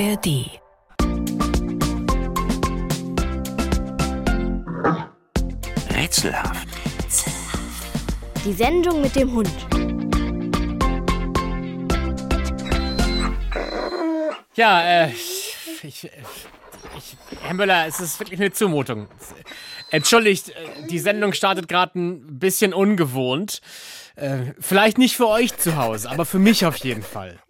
ARD. Rätselhaft. Die Sendung mit dem Hund. Ja, äh, ich, ich, Herr Müller, es ist wirklich eine Zumutung. Entschuldigt, äh, die Sendung startet gerade ein bisschen ungewohnt. Äh, vielleicht nicht für euch zu Hause, aber für mich auf jeden Fall.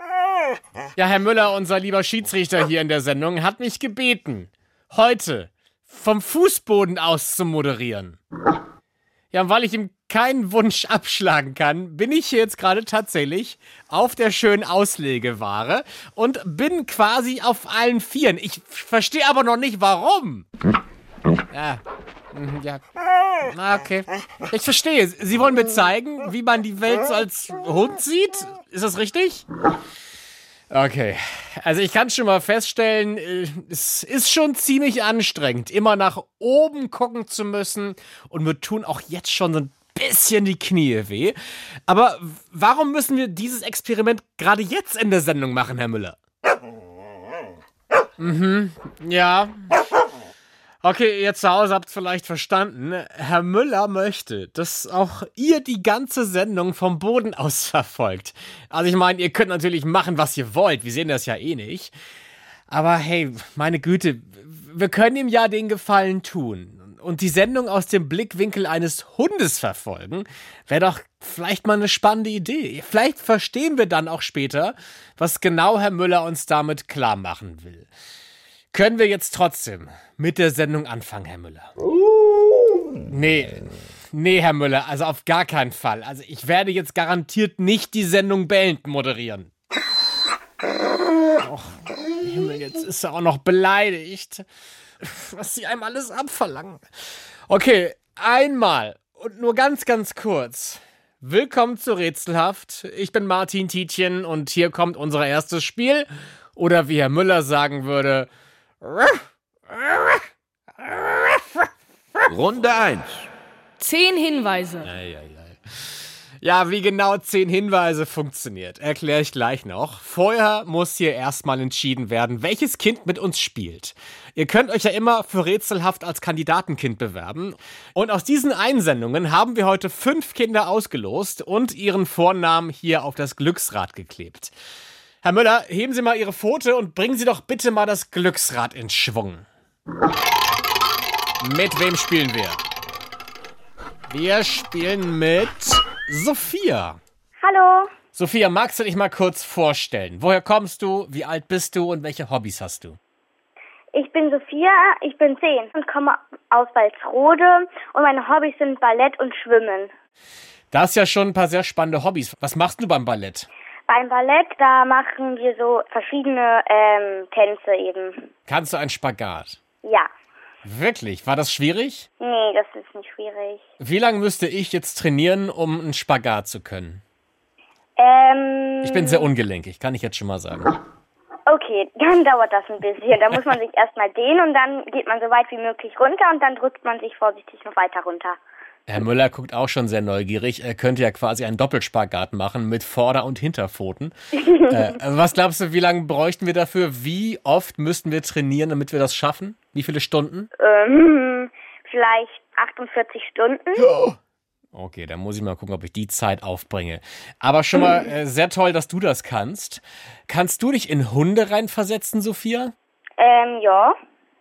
Ja, Herr Müller, unser lieber Schiedsrichter hier in der Sendung, hat mich gebeten, heute vom Fußboden aus zu moderieren. Ja, weil ich ihm keinen Wunsch abschlagen kann, bin ich hier jetzt gerade tatsächlich auf der schönen Auslegeware und bin quasi auf allen Vieren. Ich verstehe aber noch nicht, warum. Ja, mhm, ja. Na, okay. Ich verstehe. Sie wollen mir zeigen, wie man die Welt so als Hund sieht? Ist das richtig? Okay, also ich kann schon mal feststellen, äh, es ist schon ziemlich anstrengend, immer nach oben gucken zu müssen und mir tun auch jetzt schon so ein bisschen die Knie weh. Aber warum müssen wir dieses Experiment gerade jetzt in der Sendung machen, Herr Müller? Mhm, ja. Okay, ihr zu Hause habt vielleicht verstanden. Herr Müller möchte, dass auch ihr die ganze Sendung vom Boden aus verfolgt. Also ich meine, ihr könnt natürlich machen, was ihr wollt. Wir sehen das ja eh nicht. Aber hey, meine Güte, wir können ihm ja den Gefallen tun. Und die Sendung aus dem Blickwinkel eines Hundes verfolgen, wäre doch vielleicht mal eine spannende Idee. Vielleicht verstehen wir dann auch später, was genau Herr Müller uns damit klar machen will. Können wir jetzt trotzdem mit der Sendung anfangen, Herr Müller? Nee, nee, Herr Müller, also auf gar keinen Fall. Also ich werde jetzt garantiert nicht die Sendung beenden moderieren. Och, Himmel, jetzt ist er auch noch beleidigt. Was sie einem alles abverlangen. Okay, einmal und nur ganz, ganz kurz. Willkommen zu Rätselhaft. Ich bin Martin Tietjen und hier kommt unser erstes Spiel. Oder wie Herr Müller sagen würde, Runde 1. Zehn Hinweise. Ja, wie genau zehn Hinweise funktioniert, erkläre ich gleich noch. Vorher muss hier erstmal entschieden werden, welches Kind mit uns spielt. Ihr könnt euch ja immer für Rätselhaft als Kandidatenkind bewerben. Und aus diesen Einsendungen haben wir heute fünf Kinder ausgelost und ihren Vornamen hier auf das Glücksrad geklebt. Herr Müller, heben Sie mal Ihre Pfote und bringen Sie doch bitte mal das Glücksrad in Schwung. Mit wem spielen wir? Wir spielen mit Sophia. Hallo. Sophia, magst du dich mal kurz vorstellen? Woher kommst du? Wie alt bist du und welche Hobbys hast du? Ich bin Sophia, ich bin zehn und komme aus Walsrode und meine Hobbys sind Ballett und Schwimmen. Da hast ja schon ein paar sehr spannende Hobbys. Was machst du beim Ballett? Beim Ballett, da machen wir so verschiedene ähm, Tänze eben. Kannst du einen Spagat? Ja. Wirklich? War das schwierig? Nee, das ist nicht schwierig. Wie lange müsste ich jetzt trainieren, um einen Spagat zu können? Ähm, Ich bin sehr ungelenkig, kann ich jetzt schon mal sagen. okay, dann dauert das ein bisschen. Da muss man sich erstmal dehnen und dann geht man so weit wie möglich runter und dann drückt man sich vorsichtig noch weiter runter. Herr Müller guckt auch schon sehr neugierig. Er könnte ja quasi einen Doppelspagat machen mit Vorder- und Hinterpfoten. äh, was glaubst du, wie lange bräuchten wir dafür? Wie oft müssten wir trainieren, damit wir das schaffen? Wie viele Stunden? Ähm, vielleicht 48 Stunden. Okay, dann muss ich mal gucken, ob ich die Zeit aufbringe. Aber schon mal äh, sehr toll, dass du das kannst. Kannst du dich in Hunde reinversetzen, Sophia? Ähm, ja.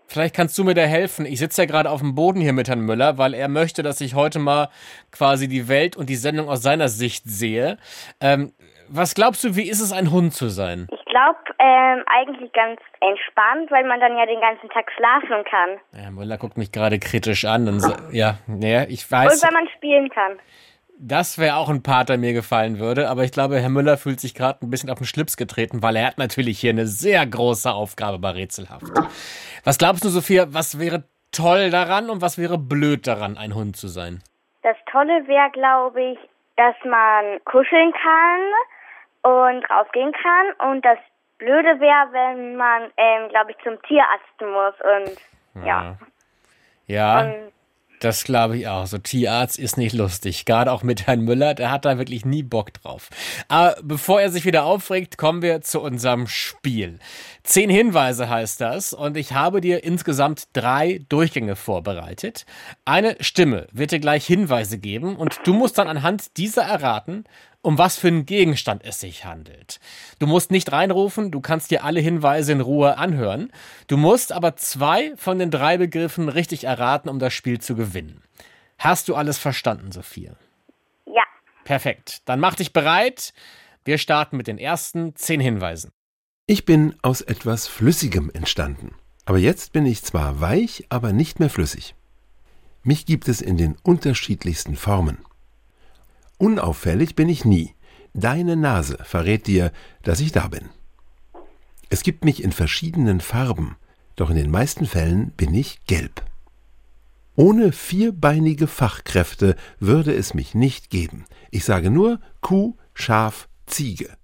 Vielleicht kannst du mir da helfen. Ich sitze ja gerade auf dem Boden hier mit Herrn Müller, weil er möchte, dass ich heute mal quasi die Welt und die Sendung aus seiner Sicht sehe. Ähm, was glaubst du, wie ist es, ein Hund zu sein? Ich glaube, ähm, eigentlich ganz entspannt, weil man dann ja den ganzen Tag schlafen kann. Herr Müller guckt mich gerade kritisch an und ja, nee, ich Und weiß, weil man spielen kann. Das wäre auch ein Part, der mir gefallen würde, aber ich glaube, Herr Müller fühlt sich gerade ein bisschen auf den Schlips getreten, weil er hat natürlich hier eine sehr große Aufgabe bei Rätselhaft. Was glaubst du, Sophia, was wäre toll daran und was wäre blöd daran, ein Hund zu sein? Das Tolle wäre, glaube ich, dass man kuscheln kann und rausgehen kann. Und das Blöde wäre, wenn man, ähm, glaube ich, zum Tierarzt muss. Und ja. Ja, Und Das glaube ich auch. So Tierarzt ist nicht lustig. Gerade auch mit Herrn Müller, der hat da wirklich nie Bock drauf. Aber bevor er sich wieder aufregt, kommen wir zu unserem Spiel. Zehn Hinweise heißt das und ich habe dir insgesamt drei Durchgänge vorbereitet. Eine Stimme wird dir gleich Hinweise geben und du musst dann anhand dieser erraten, um was für einen Gegenstand es sich handelt. Du musst nicht reinrufen, du kannst dir alle Hinweise in Ruhe anhören. Du musst aber zwei von den drei Begriffen richtig erraten, um das Spiel zu gewinnen. Hast du alles verstanden, Sophia? Ja. Perfekt. Dann mach dich bereit. Wir starten mit den ersten zehn Hinweisen. Ich bin aus etwas Flüssigem entstanden. Aber jetzt bin ich zwar weich, aber nicht mehr flüssig. Mich gibt es in den unterschiedlichsten Formen. Unauffällig bin ich nie. Deine Nase verrät dir, dass ich da bin. Es gibt mich in verschiedenen Farben, doch in den meisten Fällen bin ich gelb. Ohne vierbeinige Fachkräfte würde es mich nicht geben. Ich sage nur Kuh, Schaf, Ziege.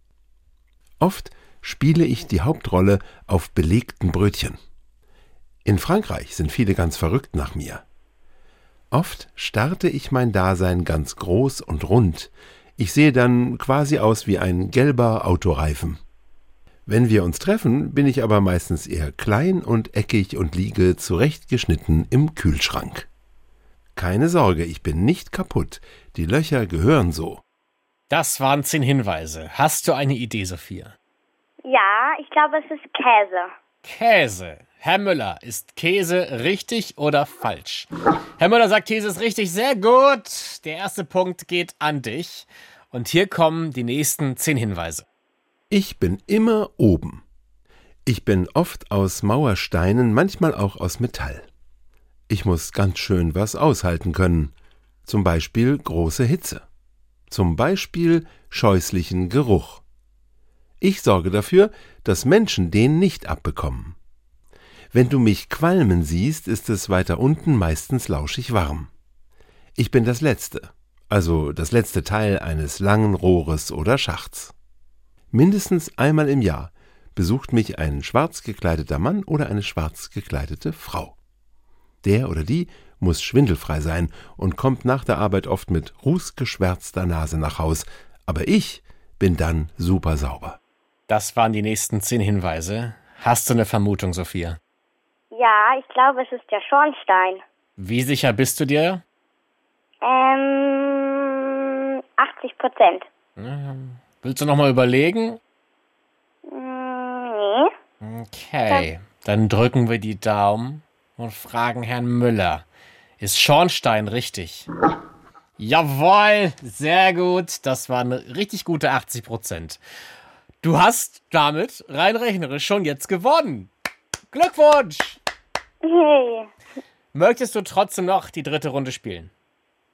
Oft spiele ich die Hauptrolle auf belegten Brötchen. In Frankreich sind viele ganz verrückt nach mir. Oft starte ich mein Dasein ganz groß und rund. Ich sehe dann quasi aus wie ein gelber Autoreifen. Wenn wir uns treffen, bin ich aber meistens eher klein und eckig und liege zurechtgeschnitten im Kühlschrank. Keine Sorge, ich bin nicht kaputt. Die Löcher gehören so. Das waren zehn Hinweise. Hast du eine Idee, Sophia? Ja, ich glaube, es ist Käse. Käse. Herr Müller, ist Käse richtig oder falsch? Herr Müller sagt, Käse ist richtig. Sehr gut. Der erste Punkt geht an dich. Und hier kommen die nächsten zehn Hinweise. Ich bin immer oben. Ich bin oft aus Mauersteinen, manchmal auch aus Metall. Ich muss ganz schön was aushalten können. Zum Beispiel große Hitze. Zum Beispiel scheußlichen Geruch. Ich sorge dafür, dass Menschen den nicht abbekommen. Wenn du mich qualmen siehst, ist es weiter unten meistens lauschig warm. Ich bin das letzte, also das letzte Teil eines langen Rohres oder Schachts. Mindestens einmal im Jahr besucht mich ein schwarz gekleideter Mann oder eine schwarz gekleidete Frau. Der oder die muss schwindelfrei sein und kommt nach der Arbeit oft mit rußgeschwärzter Nase nach Haus, aber ich bin dann super sauber. Das waren die nächsten zehn Hinweise. Hast du eine Vermutung, Sophia? Ja, ich glaube, es ist der Schornstein. Wie sicher bist du dir? Ähm, 80 Prozent. Willst du nochmal überlegen? Mm, nee. Okay, dann drücken wir die Daumen und fragen Herrn Müller. Ist Schornstein richtig? Jawohl, sehr gut. Das waren richtig gute 80 Prozent. Du hast damit rein rechnerisch schon jetzt gewonnen. Glückwunsch! Hey. Möchtest du trotzdem noch die dritte Runde spielen?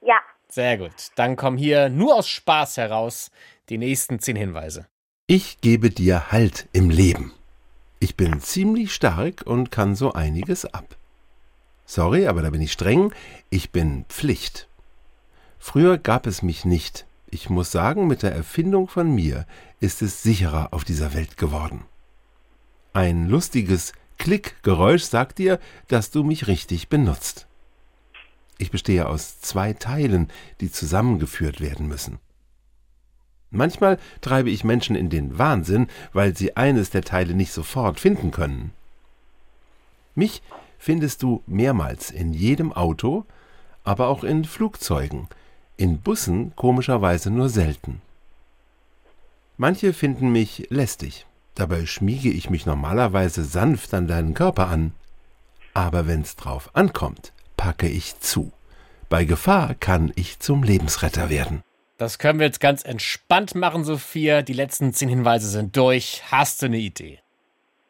Ja. Sehr gut. Dann kommen hier nur aus Spaß heraus die nächsten zehn Hinweise. Ich gebe dir Halt im Leben. Ich bin ziemlich stark und kann so einiges ab. Sorry, aber da bin ich streng. Ich bin Pflicht. Früher gab es mich nicht. Ich muss sagen, mit der Erfindung von mir ist es sicherer auf dieser Welt geworden. Ein lustiges Klickgeräusch sagt dir, dass du mich richtig benutzt. Ich bestehe aus zwei Teilen, die zusammengeführt werden müssen. Manchmal treibe ich Menschen in den Wahnsinn, weil sie eines der Teile nicht sofort finden können. Mich findest du mehrmals in jedem Auto, aber auch in Flugzeugen, in Bussen komischerweise nur selten. Manche finden mich lästig, dabei schmiege ich mich normalerweise sanft an deinen Körper an. Aber wenn's drauf ankommt, packe ich zu. Bei Gefahr kann ich zum Lebensretter werden. Das können wir jetzt ganz entspannt machen, Sophia. Die letzten zehn Hinweise sind durch. Hast du eine Idee?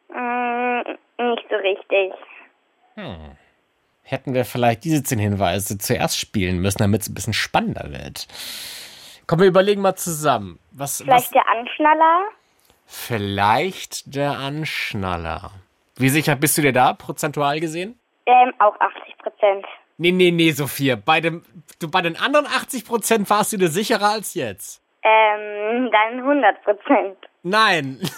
Mm, nicht so richtig. Hm. Hätten wir vielleicht diese zehn Hinweise zuerst spielen müssen, damit es ein bisschen spannender wird. Komm, wir überlegen mal zusammen. Was, Vielleicht was, der Anschnaller? Vielleicht der Anschnaller. Wie sicher bist du dir da, prozentual gesehen? Ähm, auch 80 Prozent. Nee, nee, nee, Sophia. Bei, dem, du, bei den anderen 80% warst du dir sicherer als jetzt. Ähm, dann 100 Prozent. Nein.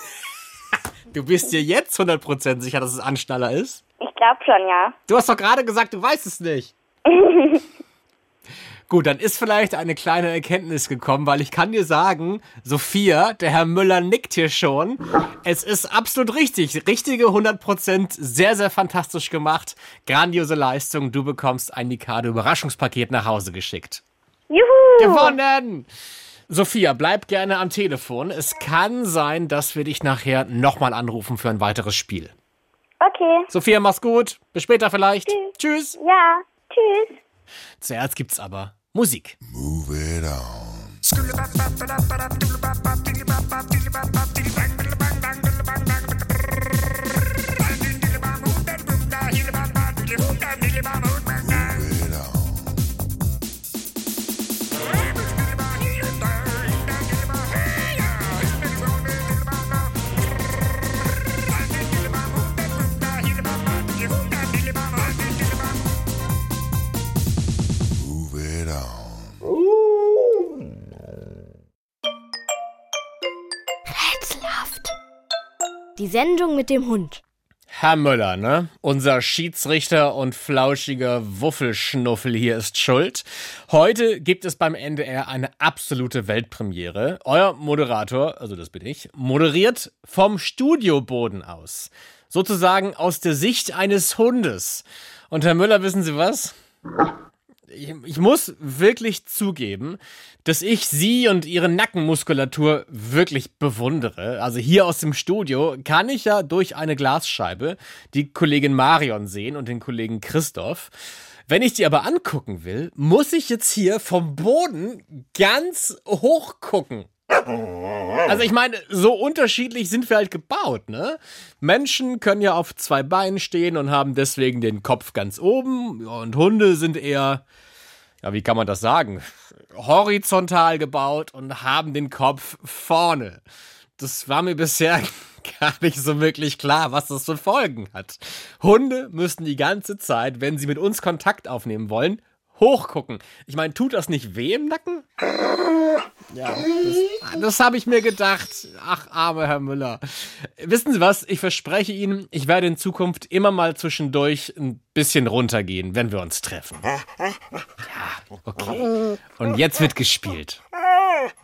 Du bist dir jetzt 100% sicher, dass es Anschnaller ist? Ich glaube schon, ja. Du hast doch gerade gesagt, du weißt es nicht. Gut, dann ist vielleicht eine kleine Erkenntnis gekommen, weil ich kann dir sagen, Sophia, der Herr Müller nickt hier schon. Es ist absolut richtig. Richtige 100%, sehr, sehr fantastisch gemacht. Grandiose Leistung. Du bekommst ein Mikado Überraschungspaket nach Hause geschickt. Juhu! Gewonnen! Sophia, bleib gerne am Telefon. Es kann sein, dass wir dich nachher nochmal anrufen für ein weiteres Spiel. Okay. Sophia, mach's gut. Bis später vielleicht. Tschüss. Ja. Tschüss. Zuerst gibt's aber Musik. Move it on. Move Die Sendung mit dem Hund. Herr Müller, ne? Unser Schiedsrichter und flauschiger Wuffelschnuffel hier ist schuld. Heute gibt es beim NDR eine absolute Weltpremiere. Euer Moderator, also das bin ich, moderiert vom Studioboden aus. Sozusagen aus der Sicht eines Hundes. Und Herr Müller, wissen Sie was? Ich, ich muss wirklich zugeben, dass ich Sie und Ihre Nackenmuskulatur wirklich bewundere. Also hier aus dem Studio kann ich ja durch eine Glasscheibe die Kollegin Marion sehen und den Kollegen Christoph. Wenn ich die aber angucken will, muss ich jetzt hier vom Boden ganz hoch gucken. Also ich meine, so unterschiedlich sind wir halt gebaut, ne? Menschen können ja auf zwei Beinen stehen und haben deswegen den Kopf ganz oben und Hunde sind eher, ja, wie kann man das sagen? Horizontal gebaut und haben den Kopf vorne. Das war mir bisher gar nicht so wirklich klar, was das für Folgen hat. Hunde müssen die ganze Zeit, wenn sie mit uns Kontakt aufnehmen wollen, hochgucken. Ich meine, tut das nicht weh im Nacken? Ja, das, das habe ich mir gedacht. Ach, armer Herr Müller. Wissen Sie was? Ich verspreche Ihnen, ich werde in Zukunft immer mal zwischendurch ein bisschen runtergehen, wenn wir uns treffen. Ja, okay. Und jetzt wird gespielt.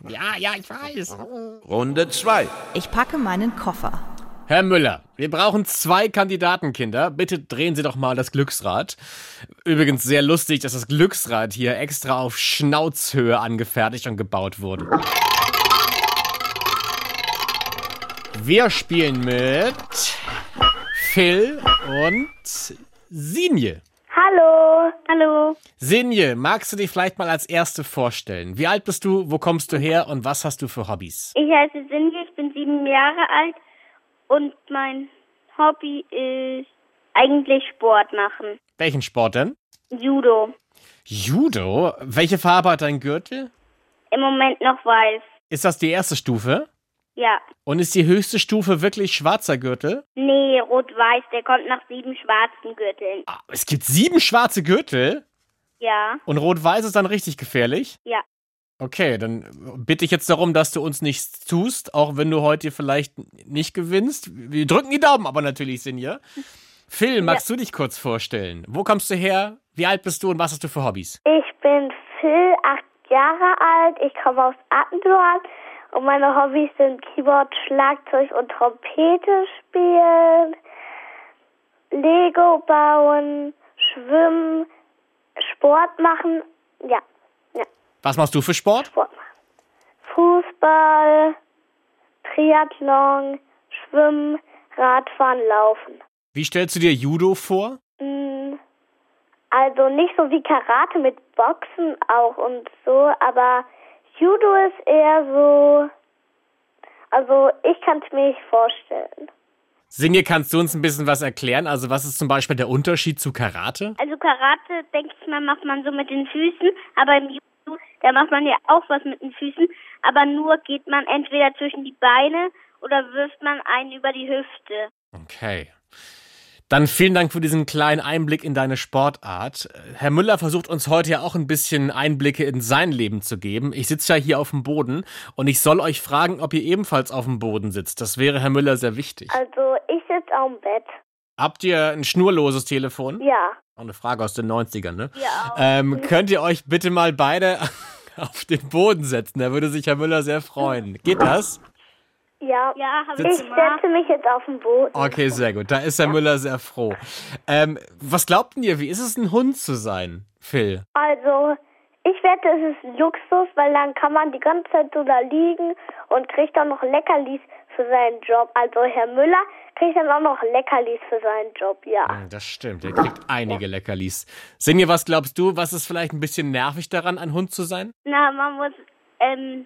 Ja, ja, ich weiß. Runde 2. Ich packe meinen Koffer. Herr Müller, wir brauchen zwei Kandidatenkinder. Bitte drehen Sie doch mal das Glücksrad. Übrigens sehr lustig, dass das Glücksrad hier extra auf Schnauzhöhe angefertigt und gebaut wurde. Wir spielen mit Phil und Sinje. Hallo. Hallo. Sinje, magst du dich vielleicht mal als Erste vorstellen? Wie alt bist du, wo kommst du her und was hast du für Hobbys? Ich heiße Sinje, ich bin sieben Jahre alt und mein Hobby ist eigentlich Sport machen. Welchen Sport denn? Judo. Judo? Welche Farbe hat dein Gürtel? Im Moment noch weiß. Ist das die erste Stufe? Ja. Und ist die höchste Stufe wirklich schwarzer Gürtel? Nee, rot-weiß, der kommt nach sieben schwarzen Gürteln. Ah, es gibt sieben schwarze Gürtel Ja. und rot-weiß ist dann richtig gefährlich? Ja. Okay, dann bitte ich jetzt darum, dass du uns nichts tust, auch wenn du heute vielleicht nicht gewinnst. Wir drücken die Daumen aber natürlich, Sinja. Phil, magst du dich kurz vorstellen? Wo kommst du her? Wie alt bist du und was hast du für Hobbys? Ich bin Phil, acht Jahre alt. Ich komme aus Attendorn und meine Hobbys sind Keyboard, Schlagzeug und Trompete spielen, Lego bauen, schwimmen, Sport machen. Ja, ja, Was machst du für Sport? Sport machen. Fußball, Triathlon, Schwimmen, Radfahren, Laufen. Wie stellst du dir Judo vor? Mm, Also nicht so wie Karate mit Boxen auch und so, aber Judo ist eher so. Also ich kann es mir nicht vorstellen. Sinje, kannst du uns ein bisschen was erklären? Also was ist zum Beispiel der Unterschied zu Karate? Also Karate, denke ich mal, macht man so mit den Füßen, aber im Judo, da macht man ja auch was mit den Füßen, aber nur geht man entweder zwischen die Beine oder wirft man einen über die Hüfte. Okay. Dann vielen Dank für diesen kleinen Einblick in deine Sportart. Herr Müller versucht uns heute ja auch ein bisschen Einblicke in sein Leben zu geben. Ich sitze ja hier auf dem Boden und ich soll euch fragen, ob ihr ebenfalls auf dem Boden sitzt. Das wäre Herr Müller sehr wichtig. Also ich sitze auf dem Bett. Habt ihr ein schnurloses Telefon? Ja. Auch eine Frage aus den 90ern, ne? Ja. Ähm, könnt ihr euch bitte mal beide auf den Boden setzen? Da würde sich Herr Müller sehr freuen. Geht das? Ja. Ja, habe Ich setze mich jetzt auf den Boden. Okay, sehr gut. Da ist Herr Müller sehr froh. Ähm, was glaubt denn ihr, wie ist es, ein Hund zu sein, Phil? Also, ich wette, es ist Luxus, weil dann kann man die ganze Zeit so da liegen und kriegt auch noch Leckerlis für seinen Job. Also, Herr Müller kriegt dann auch noch Leckerlis für seinen Job, ja. Das stimmt, ihr kriegt einige Leckerlis. Sinje, was glaubst du, was ist vielleicht ein bisschen nervig daran, ein Hund zu sein? Na, man muss, ähm,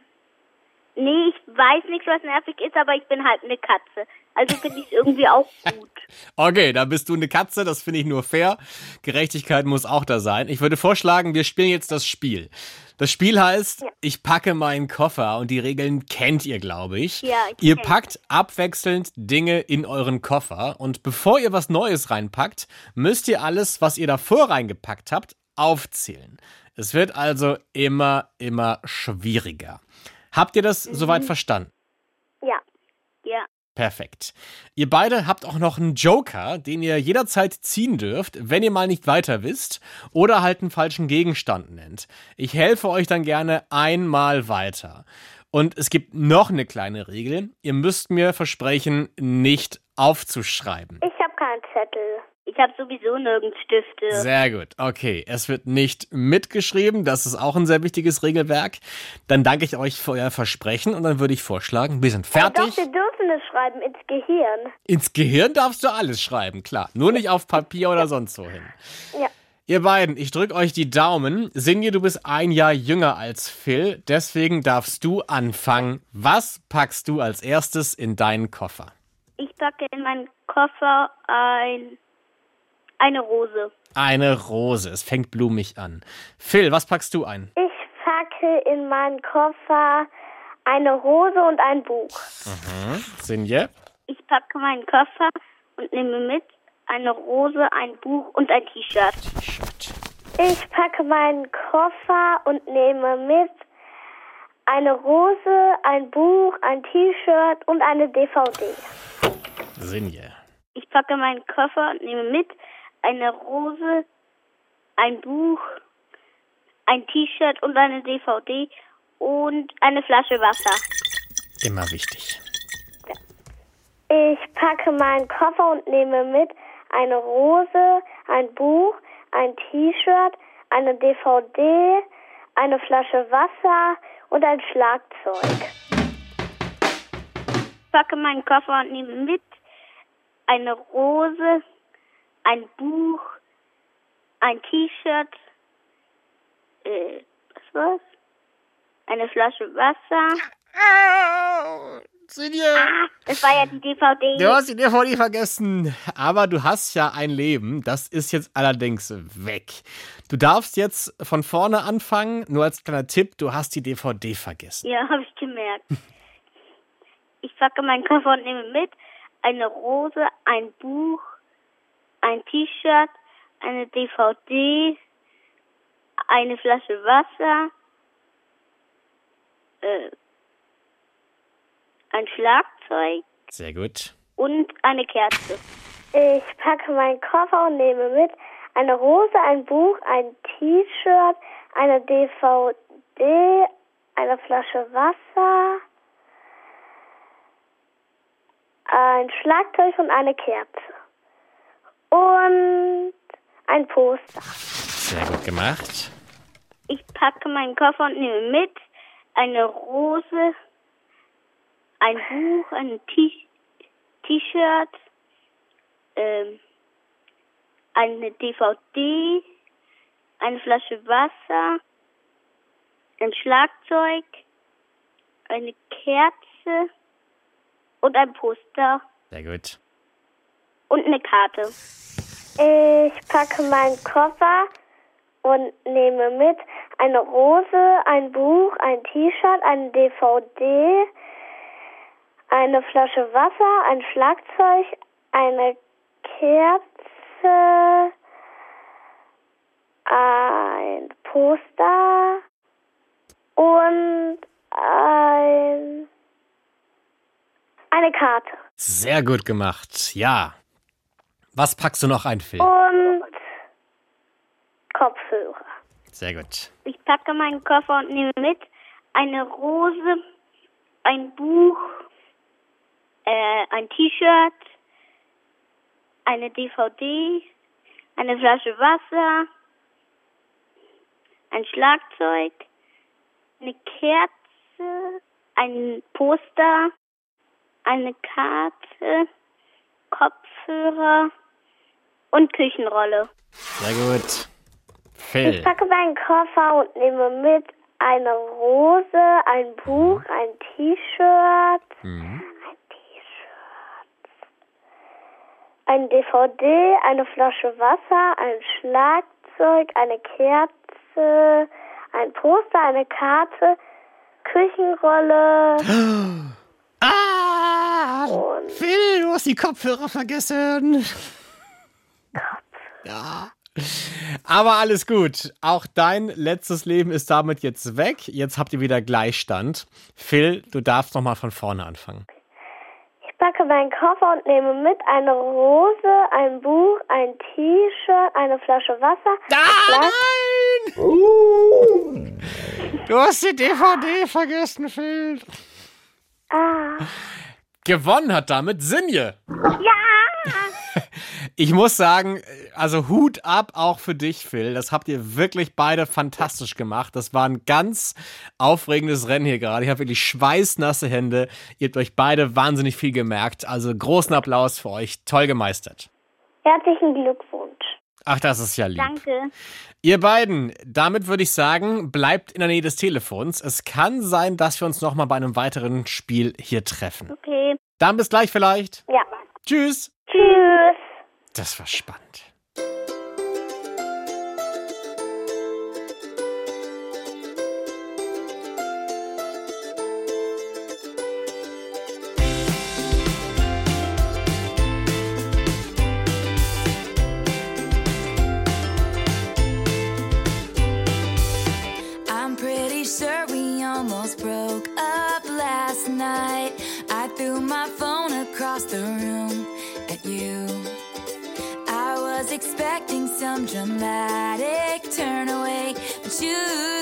nee, ich weiß nicht, was nervig ist, aber ich bin halt eine Katze. Also finde ich es irgendwie auch gut. Okay, da bist du eine Katze, das finde ich nur fair. Gerechtigkeit muss auch da sein. Ich würde vorschlagen, wir spielen jetzt das Spiel. Das Spiel heißt, ich packe meinen Koffer und die Regeln kennt ihr, glaube ich. Ja, ich Ihr packt abwechselnd Dinge in euren Koffer und bevor ihr was Neues reinpackt, müsst ihr alles, was ihr davor reingepackt habt, aufzählen. Es wird also immer, immer schwieriger. Habt ihr das soweit verstanden? Ja. Ja. Perfekt. Ihr beide habt auch noch einen Joker, den ihr jederzeit ziehen dürft, wenn ihr mal nicht weiter wisst oder halt einen falschen Gegenstand nennt. Ich helfe euch dann gerne einmal weiter. Und es gibt noch eine kleine Regel. Ihr müsst mir versprechen, nicht aufzuschreiben. Ich habe keinen Zettel. Ich habe sowieso nirgends Stifte. Sehr gut. Okay, es wird nicht mitgeschrieben. Das ist auch ein sehr wichtiges Regelwerk. Dann danke ich euch für euer Versprechen und dann würde ich vorschlagen, wir sind Doch, fertig. wir dürfen es schreiben ins Gehirn. Ins Gehirn darfst du alles schreiben, klar. Nur nicht auf Papier oder sonst wohin. Ja. Ihr beiden, ich drücke euch die Daumen. Sinje, du bist ein Jahr jünger als Phil, deswegen darfst du anfangen. Was packst du als erstes in deinen Koffer? Ich packe in meinen Koffer ein, eine Rose. Eine Rose. Es fängt blumig an. Phil, was packst du ein? Ich packe in meinen Koffer eine Rose und ein Buch. Sinje? Ich packe meinen Koffer und nehme mit eine Rose, ein Buch und ein T-Shirt. T-Shirt. Ich packe meinen Koffer und nehme mit eine Rose, ein Buch, ein T-Shirt und eine DVD. Sinje. Ich packe meinen Koffer und nehme mit eine Rose, ein Buch, ein T-Shirt und eine DVD und eine Flasche Wasser. Immer wichtig. Ich packe meinen Koffer und nehme mit eine Rose, ein Buch, ein T-Shirt, eine DVD, eine Flasche Wasser und ein Schlagzeug. Ich packe meinen Koffer und nehme mit eine Rose, ein Buch, ein T-Shirt, äh, was war's? Eine Flasche Wasser. Sinje! Ah, das war ja die DVD. Du hast die DVD vergessen. Aber du hast ja ein Leben. Das ist jetzt allerdings weg. Du darfst jetzt von vorne anfangen. Nur als kleiner Tipp, du hast die DVD vergessen. Ja, habe ich gemerkt. Ich packe meinen Koffer und nehme mit eine Rose, ein Buch, ein T-Shirt, eine DVD, eine Flasche Wasser, äh, ein Schlagzeug Sehr gut. und eine Kerze. Ich packe meinen Koffer und nehme mit eine Rose, ein Buch, ein T-Shirt, eine DVD, eine Flasche Wasser, ein Schlagzeug und eine Kerze. Und ein Poster. Sehr gut gemacht. Ich packe meinen Koffer und nehme mit eine Rose, ein Buch, ein T-Shirt, ähm, eine DVD, eine Flasche Wasser, ein Schlagzeug, eine Kerze und ein Poster Sehr gut. Und eine Karte. Ich packe meinen Koffer und nehme mit eine Rose, ein Buch, ein T-Shirt, eine DVD, eine Flasche Wasser, ein Schlagzeug, eine Kerze, ein Poster und ein, eine Karte. Sehr gut gemacht. Ja. Was packst du noch ein, Phil? und Kopfhörer. Sehr gut. Ich packe meinen Koffer und nehme mit eine Rose, ein Buch, äh, ein T-Shirt, eine DVD, eine Flasche Wasser, ein Schlagzeug, eine Kerze, ein Poster, eine Karte, Kopfhörer und Küchenrolle. Sehr gut. Ich Phil. packe meinen Koffer und nehme mit eine Rose, ein Buch, ein T-Shirt, ein T-Shirt, ein DVD, eine Flasche Wasser, ein Schlagzeug, eine Kerze, ein Poster, eine Karte, Küchenrolle Ah! Phil, du hast die Kopfhörer vergessen. Ja. Aber alles gut. Auch dein letztes Leben ist damit jetzt weg. Jetzt habt ihr wieder Gleichstand. Phil, du darfst noch mal von vorne anfangen. Ich packe meinen Koffer und nehme mit eine Rose, ein Buch, ein T-Shirt, eine Flasche Wasser. Ah, nein! Du hast die DVD vergessen, Phil. Ah, Gewonnen hat damit Sinje. Ja! Ich muss sagen, also Hut ab auch für dich, Phil. Das habt ihr wirklich beide fantastisch gemacht. Das war ein ganz aufregendes Rennen hier gerade. Ich habe wirklich schweißnasse Hände. Ihr habt euch beide wahnsinnig viel gemerkt. Also großen Applaus für euch. Toll gemeistert. herzlichen Glückwunsch. Ach, das ist ja lieb. Danke. Ihr beiden, damit würde ich sagen, bleibt in der Nähe des Telefons. Es kann sein, dass wir uns nochmal bei einem weiteren Spiel hier treffen. Okay. Dann bis gleich vielleicht. Ja. Tschüss. Tschüss. Das war spannend. Some dramatic turn away, but you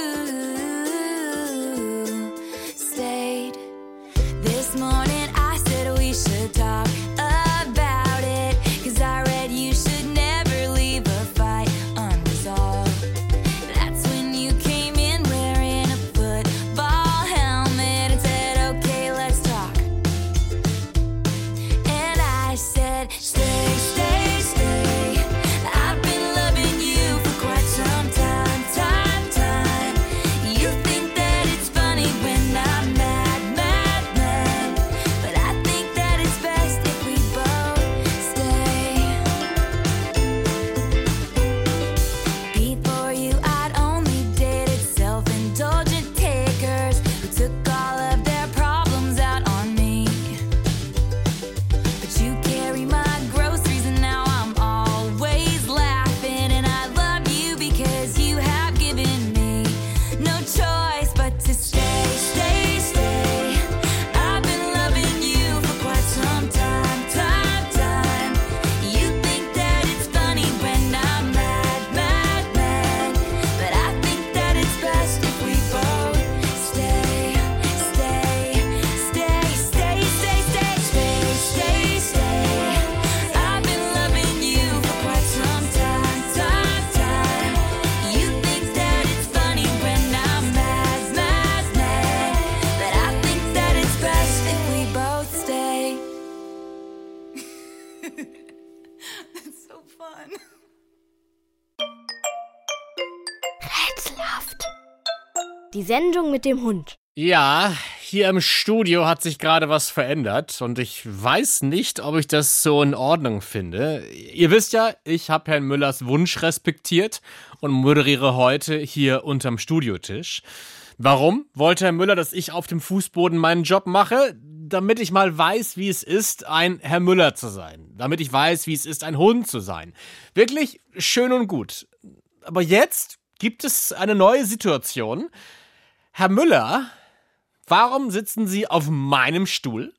Sendung mit dem Hund. Ja, hier im Studio hat sich gerade was verändert und ich weiß nicht, ob ich das so in Ordnung finde. Ihr wisst ja, ich habe Herrn Müllers Wunsch respektiert und moderiere heute hier unterm Studiotisch. Warum wollte Herr Müller, dass ich auf dem Fußboden meinen Job mache? Damit ich mal weiß, wie es ist, ein Herr Müller zu sein. Damit ich weiß, wie es ist, ein Hund zu sein. Wirklich schön und gut. Aber jetzt gibt es eine neue Situation. Herr Müller, warum sitzen Sie auf meinem Stuhl?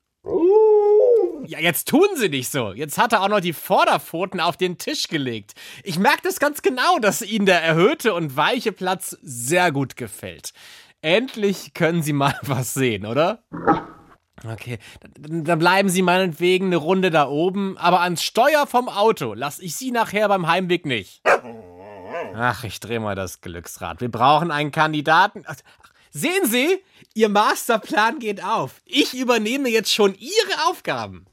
Ja, jetzt tun Sie nicht so. Jetzt hat er auch noch die Vorderpfoten auf den Tisch gelegt. Ich merke das ganz genau, dass Ihnen der erhöhte und weiche Platz sehr gut gefällt. Endlich können Sie mal was sehen, oder? Okay, dann bleiben Sie meinetwegen eine Runde da oben, aber ans Steuer vom Auto lasse ich Sie nachher beim Heimweg nicht. Ach, ich drehe mal das Glücksrad. Wir brauchen einen Kandidaten. Ach, Sehen Sie, Ihr Masterplan geht auf. Ich übernehme jetzt schon Ihre Aufgaben.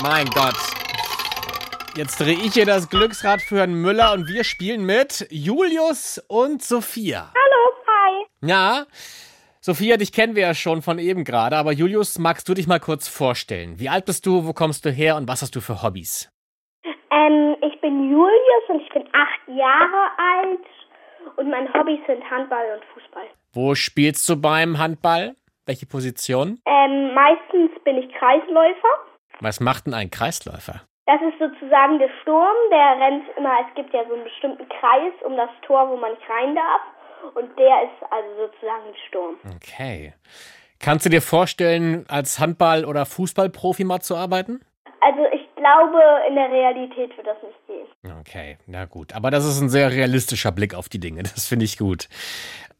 Mein Gott. Jetzt drehe ich hier das Glücksrad für Herrn Müller und wir spielen mit Julius und Sophia. Hallo, hi. Ja, Sophia, dich kennen wir ja schon von eben gerade, aber Julius, magst du dich mal kurz vorstellen? Wie alt bist du, wo kommst du her und was hast du für Hobbys? Ähm, ich bin Julius und ich bin acht Jahre alt und meine Hobbys sind Handball und Fußball. Wo spielst du beim Handball? Welche Position? Ähm, meistens bin ich Kreisläufer. Was macht denn ein Kreisläufer? Das ist sozusagen der Sturm, der rennt immer, es gibt ja so einen bestimmten Kreis um das Tor, wo man nicht rein darf. Und der ist also sozusagen ein Sturm. Okay. Kannst du dir vorstellen, als Handball- oder Fußballprofi mal zu arbeiten? Ich glaube, in der Realität wird das nicht gehen. Okay, na gut. Aber das ist ein sehr realistischer Blick auf die Dinge. Das finde ich gut.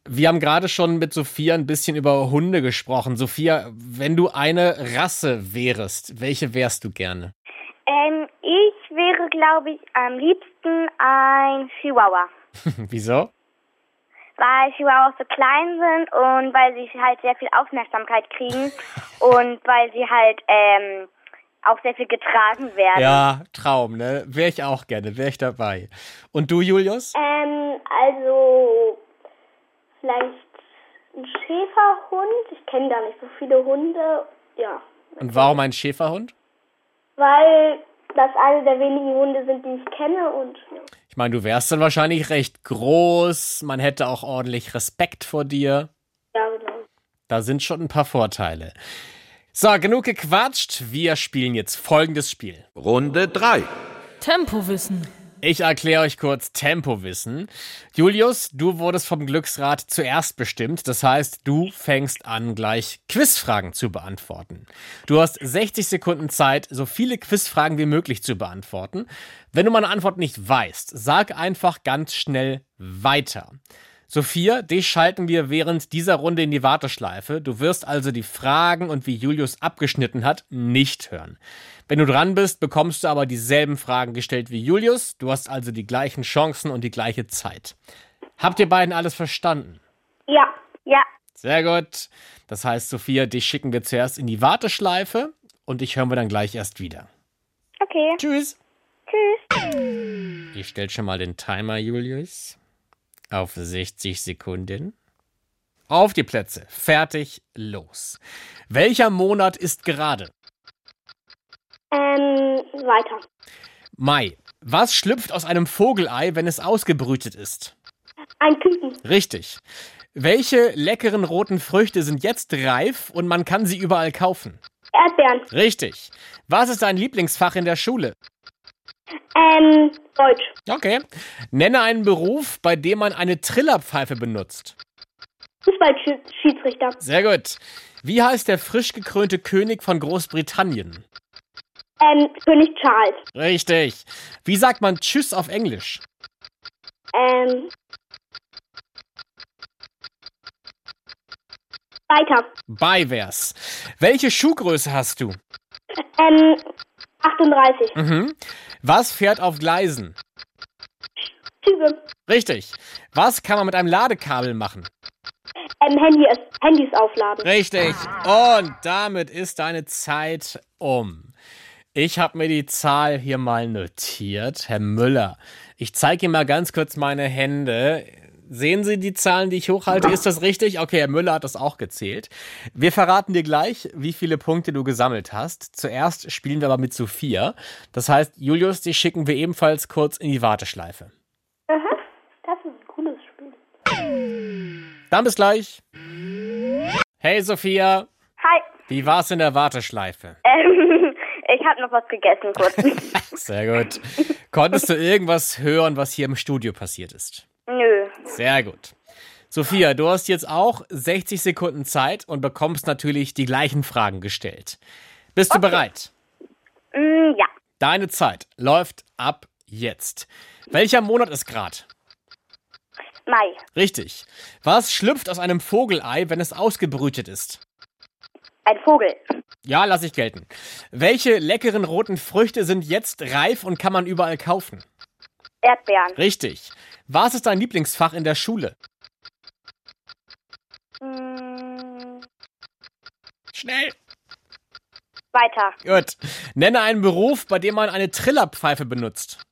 Wir haben gerade schon mit Sophia ein bisschen über Hunde gesprochen. Sophia, wenn du eine Rasse wärest, welche wärst du gerne? Ähm, ich wäre, glaube ich, am liebsten ein Chihuahua. Wieso? Weil Chihuahuas so klein sind und weil sie halt sehr viel Aufmerksamkeit kriegen und weil sie halt ähm, auch sehr viel getragen werden. Ja, Traum, ne? Wäre ich auch gerne, wäre ich dabei. Und du, Julius? Ähm, also vielleicht ein Schäferhund. Ich kenne gar nicht so viele Hunde. Ja, Und warum ein Schäferhund? weil das eine der wenigen Hunde sind, die ich kenne und ja. Ich meine, du wärst dann wahrscheinlich recht groß, man hätte auch ordentlich Respekt vor dir. Ja, genau. Da sind schon ein paar Vorteile. So, genug gequatscht. Wir spielen jetzt folgendes Spiel. Runde 3. Tempowissen. Ich erkläre euch kurz Tempowissen. Julius, du wurdest vom Glücksrad zuerst bestimmt. Das heißt, du fängst an, gleich Quizfragen zu beantworten. Du hast 60 Sekunden Zeit, so viele Quizfragen wie möglich zu beantworten. Wenn du meine Antwort nicht weißt, sag einfach ganz schnell weiter. Sophia, dich schalten wir während dieser Runde in die Warteschleife. Du wirst also die Fragen und wie Julius abgeschnitten hat, nicht hören. Wenn du dran bist, bekommst du aber dieselben Fragen gestellt wie Julius. Du hast also die gleichen Chancen und die gleiche Zeit. Habt ihr beiden alles verstanden? Ja, Ja, Sehr gut. Das heißt, Sophia, dich schicken wir zuerst in die Warteschleife und dich hören wir dann gleich erst wieder. okay. Tschüss. Tschüss. Ich stell schon mal den Timer, Julius. Auf 60 Sekunden. Auf die Plätze. Fertig. Los. Welcher Monat ist gerade? ähm, weiter. Mai. Was schlüpft aus einem Vogelei, wenn es ausgebrütet ist? Ein Küken. Richtig. Welche leckeren roten Früchte sind jetzt reif und man kann sie überall kaufen? Erdbeeren. Richtig. Was ist dein Lieblingsfach in der Schule? Ähm, Deutsch. Okay. Nenne einen Beruf, bei dem man eine Trillerpfeife benutzt. Fußballschiedsrichter. Sehr gut. Wie heißt der frisch gekrönte König von Großbritannien? Ähm, König Charles. Richtig. Wie sagt man Tschüss auf Englisch? Ähm, weiter. Bye wär's. Welche Schuhgröße hast du? Ähm, 38. Mhm. Was fährt auf Gleisen? Züge. Richtig. Was kann man mit einem Ladekabel machen? Ähm, Handy, Handys aufladen. Richtig. Und damit ist deine Zeit um. Ich habe mir die Zahl hier mal notiert. Herr Müller, ich zeige Ihnen mal ganz kurz meine Hände. Sehen Sie die Zahlen, die ich hochhalte? Ist das richtig? Okay, Herr Müller hat das auch gezählt. Wir verraten dir gleich, wie viele Punkte du gesammelt hast. Zuerst spielen wir aber mit Sophia. Das heißt, Julius, dich schicken wir ebenfalls kurz in die Warteschleife. Aha, das ist ein cooles Spiel. Dann bis gleich. Hey Sophia, Hi. wie war's in der Warteschleife? Ähm, ich habe noch was gegessen kurz. Sehr gut. Konntest du irgendwas hören, was hier im Studio passiert ist? Nö. Sehr gut. Sophia, du hast jetzt auch 60 Sekunden Zeit und bekommst natürlich die gleichen Fragen gestellt. Bist du bereit? Mm, ja. Deine Zeit läuft ab jetzt. Welcher Monat ist gerade? Mai. Richtig. Was schlüpft aus einem Vogelei, wenn es ausgebrütet ist? Ein Vogel. Ja, lass ich gelten. Welche leckeren roten Früchte sind jetzt reif und kann man überall kaufen? Erdbeeren. Richtig. Was ist dein Lieblingsfach in der Schule? Mm, Schnell. weiter. Gut. Nenne einen Beruf, bei dem man eine Trillerpfeife benutzt.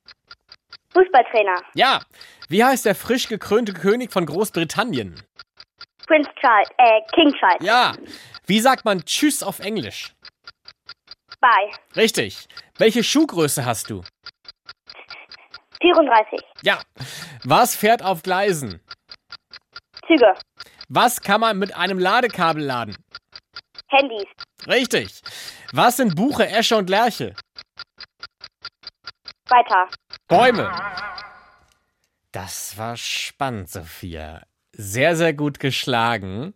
Fußballtrainer. Ja. Wie heißt der frisch gekrönte König von Großbritannien? Prince Charles. Äh, King Charles. Ja. Wie sagt man Tschüss auf Englisch? Bye. Richtig. Welche Schuhgröße hast du? 34. Ja. Was fährt auf Gleisen? Züge. Was kann man mit einem Ladekabel laden? Handys. Richtig. Was sind Buche, Esche und Lerche? Weiter. Bäume. Das war spannend, Sophia. Sehr, sehr gut geschlagen.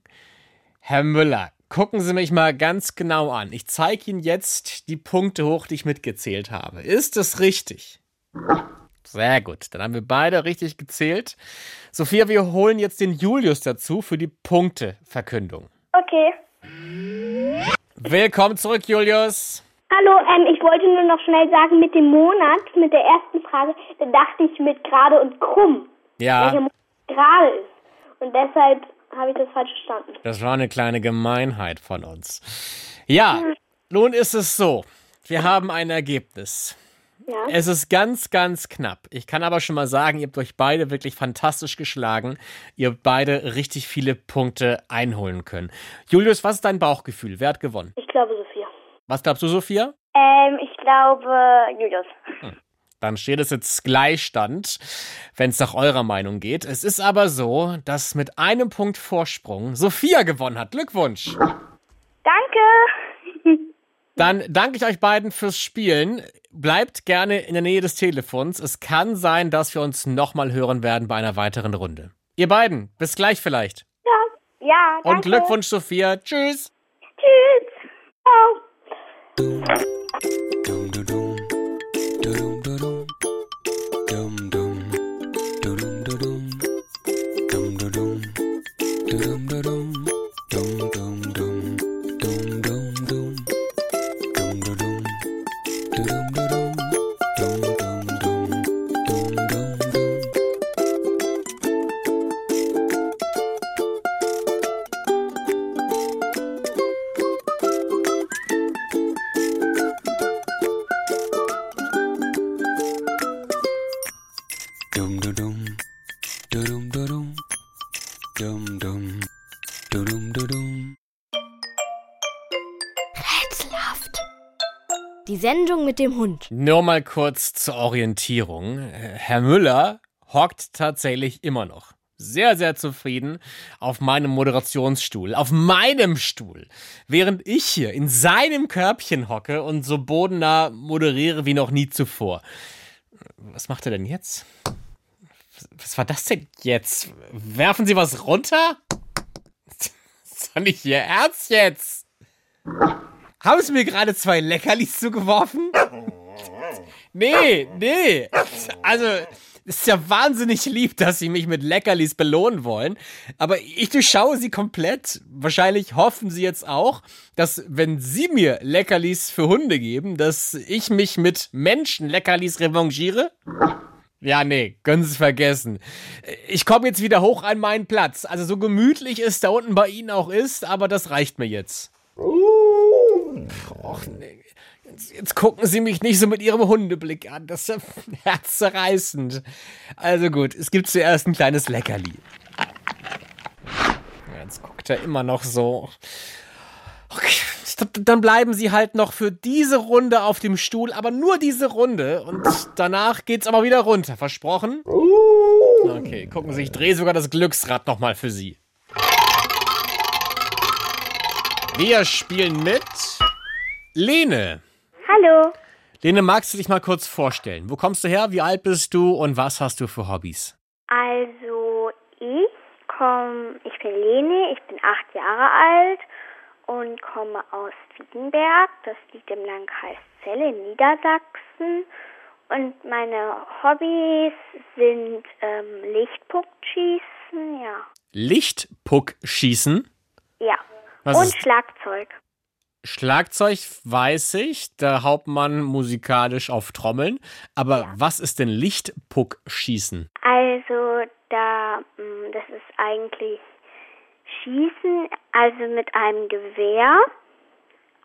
Herr Müller, gucken Sie mich mal ganz genau an. Ich zeige Ihnen jetzt die Punkte hoch, die ich mitgezählt habe. Ist es richtig? Sehr gut. Dann haben wir beide richtig gezählt. Sophia, wir holen jetzt den Julius dazu für die Punkteverkündung. Okay. Willkommen zurück, Julius. Hallo, ähm, ich wollte nur noch schnell sagen, mit dem Monat, mit der ersten Frage, da dachte ich mit gerade und krumm. Ja, Monat gerade ist. Und deshalb habe ich das falsch verstanden. das war eine kleine Gemeinheit von uns. Ja, nun ist es so. Wir haben ein Ergebnis. Ja. Es ist ganz, ganz knapp. Ich kann aber schon mal sagen, ihr habt euch beide wirklich fantastisch geschlagen. Ihr habt beide richtig viele Punkte einholen können. Julius, was ist dein Bauchgefühl? Wer hat gewonnen? Ich glaube Sophia. Was glaubst du, Sophia? Ähm, ich glaube Julius. Dann steht es jetzt Gleichstand, wenn es nach eurer Meinung geht. Es ist aber so, dass mit einem Punkt Vorsprung Sophia gewonnen hat. Glückwunsch! Danke. Dann danke ich euch beiden fürs Spielen. Bleibt gerne in der Nähe des Telefons. Es kann sein, dass wir uns nochmal hören werden bei einer weiteren Runde. Ihr beiden, bis gleich vielleicht. Ja, ja danke. Und Glückwunsch, Sophia. Tschüss. Tschüss. Ciao. Dum dum dum dum dum dum dum dum mit dem Hund. Nur mal kurz zur Orientierung. Herr Müller hockt tatsächlich immer noch. Sehr, sehr zufrieden auf meinem Moderationsstuhl, auf meinem Stuhl, während ich hier in seinem Körbchen hocke und so bodennah moderiere wie noch nie zuvor. Was macht er denn jetzt? Was war das denn jetzt? Werfen Sie was runter? Ist doch nicht Ihr Ernst jetzt? Haben Sie mir gerade zwei Leckerlis zugeworfen? Nee, nee. Also, es ist ja wahnsinnig lieb, dass Sie mich mit Leckerlis belohnen wollen. Aber ich durchschaue Sie komplett. Wahrscheinlich hoffen Sie jetzt auch, dass, wenn Sie mir Leckerlis für Hunde geben, dass ich mich mit Menschen Leckerlis revanchiere? Ja, nee, können Sie es vergessen. Ich komme jetzt wieder hoch an meinen Platz. Also so gemütlich es da unten bei Ihnen auch ist, aber das reicht mir jetzt. Och, nee. Jetzt, jetzt gucken Sie mich nicht so mit Ihrem Hundeblick an. Das ist ja herzzerreißend. Also gut, es gibt zuerst ein kleines Leckerli. Jetzt guckt er immer noch so. Okay, dann bleiben Sie halt noch für diese Runde auf dem Stuhl, aber nur diese Runde. Und danach geht's aber wieder runter. Versprochen? Okay, gucken Sie, ich drehe sogar das Glücksrad nochmal für Sie. Wir spielen mit Lene. Hallo. Lene, magst du dich mal kurz vorstellen? Wo kommst du her? Wie alt bist du? Und was hast du für Hobbys? Also, ich komme, ich bin Lene, ich bin acht Jahre alt und komme aus Wiedenberg. Das liegt im Landkreis Celle in Niedersachsen. Und meine Hobbys sind ähm, Lichtpuckschießen, ja. Lichtpuck schießen. Ja. Was und ist- Schlagzeug. Schlagzeug weiß ich, der Hauptmann musikalisch auf Trommeln. Aber was ist denn Lichtpuck schießen? Also da, mh, das ist eigentlich Schießen, also mit einem Gewehr,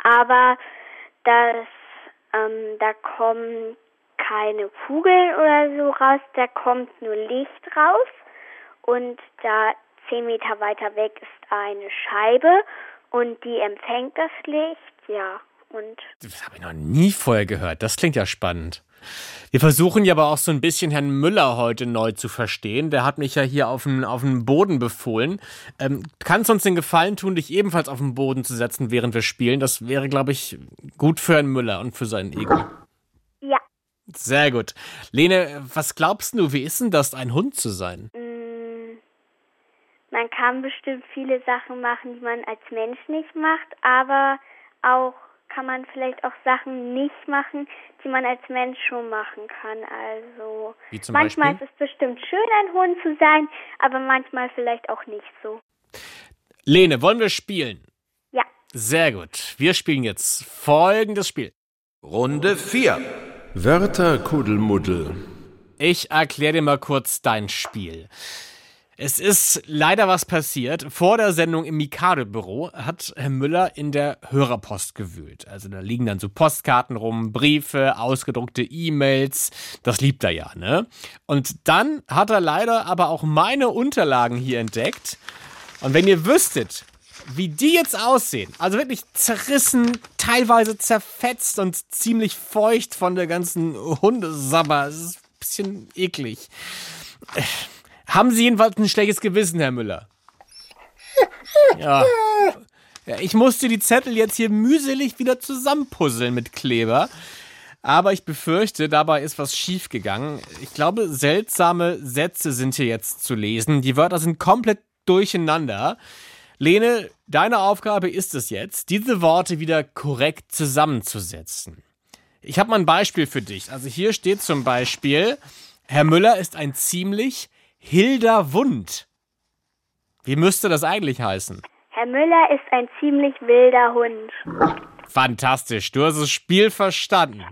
aber das, ähm, da kommen keine Kugeln oder so raus, da kommt nur Licht raus und da zehn Meter weiter weg ist eine Scheibe und die empfängt das Licht, ja, und Das habe ich noch nie vorher gehört. Das klingt ja spannend. Wir versuchen ja aber auch so ein bisschen Herrn Müller heute neu zu verstehen. Der hat mich ja hier auf den, auf den Boden befohlen. Ähm, kannst du uns den Gefallen tun, dich ebenfalls auf den Boden zu setzen, während wir spielen? Das wäre, glaube ich, gut für Herrn Müller und für sein Ego. ja, Sehr gut. Lene, was glaubst du, wie ist denn das, ein Hund zu sein? Mm, Man kann bestimmt viele Sachen machen, die man als Mensch nicht macht, aber auch kann man vielleicht auch Sachen nicht machen, die man als Mensch schon machen kann. Also Wie zum manchmal Beispiel? ist es bestimmt schön, ein Hund zu sein, aber manchmal vielleicht auch nicht so. Lene, wollen wir spielen? Ja, Sehr gut. Wir spielen jetzt folgendes Spiel. Runde 4. Wörter Kuddelmuddel. Ich erkläre dir mal kurz dein Spiel. Es ist leider was passiert. Vor der Sendung im Mikado-Büro hat Herr Müller in der Hörerpost gewühlt. Also da liegen dann so Postkarten rum, Briefe, ausgedruckte E-Mails. Das liebt er ja, ne? Und dann hat er leider aber auch meine Unterlagen hier entdeckt. Und wenn ihr wüsstet, wie die jetzt aussehen, also wirklich zerrissen, teilweise zerfetzt und ziemlich feucht von der ganzen Hundesabber, es ist ein bisschen eklig. Haben Sie jedenfalls ein schlechtes Gewissen, Herr Müller? Ja. ja. Ich musste die Zettel jetzt hier mühselig wieder zusammenpuzzeln mit Kleber. Aber ich befürchte, dabei ist was schiefgegangen. Ich glaube, seltsame Sätze sind hier jetzt zu lesen. Die Wörter sind komplett durcheinander. Lene, deine Aufgabe ist es jetzt, diese Worte wieder korrekt zusammenzusetzen. Ich habe mal ein Beispiel für dich. Also hier steht zum Beispiel, Herr Müller ist ein ziemlich hilder Wund. Wie müsste das eigentlich heißen? Herr Müller ist ein ziemlich wilder Hund. Fantastisch, du hast das Spiel verstanden.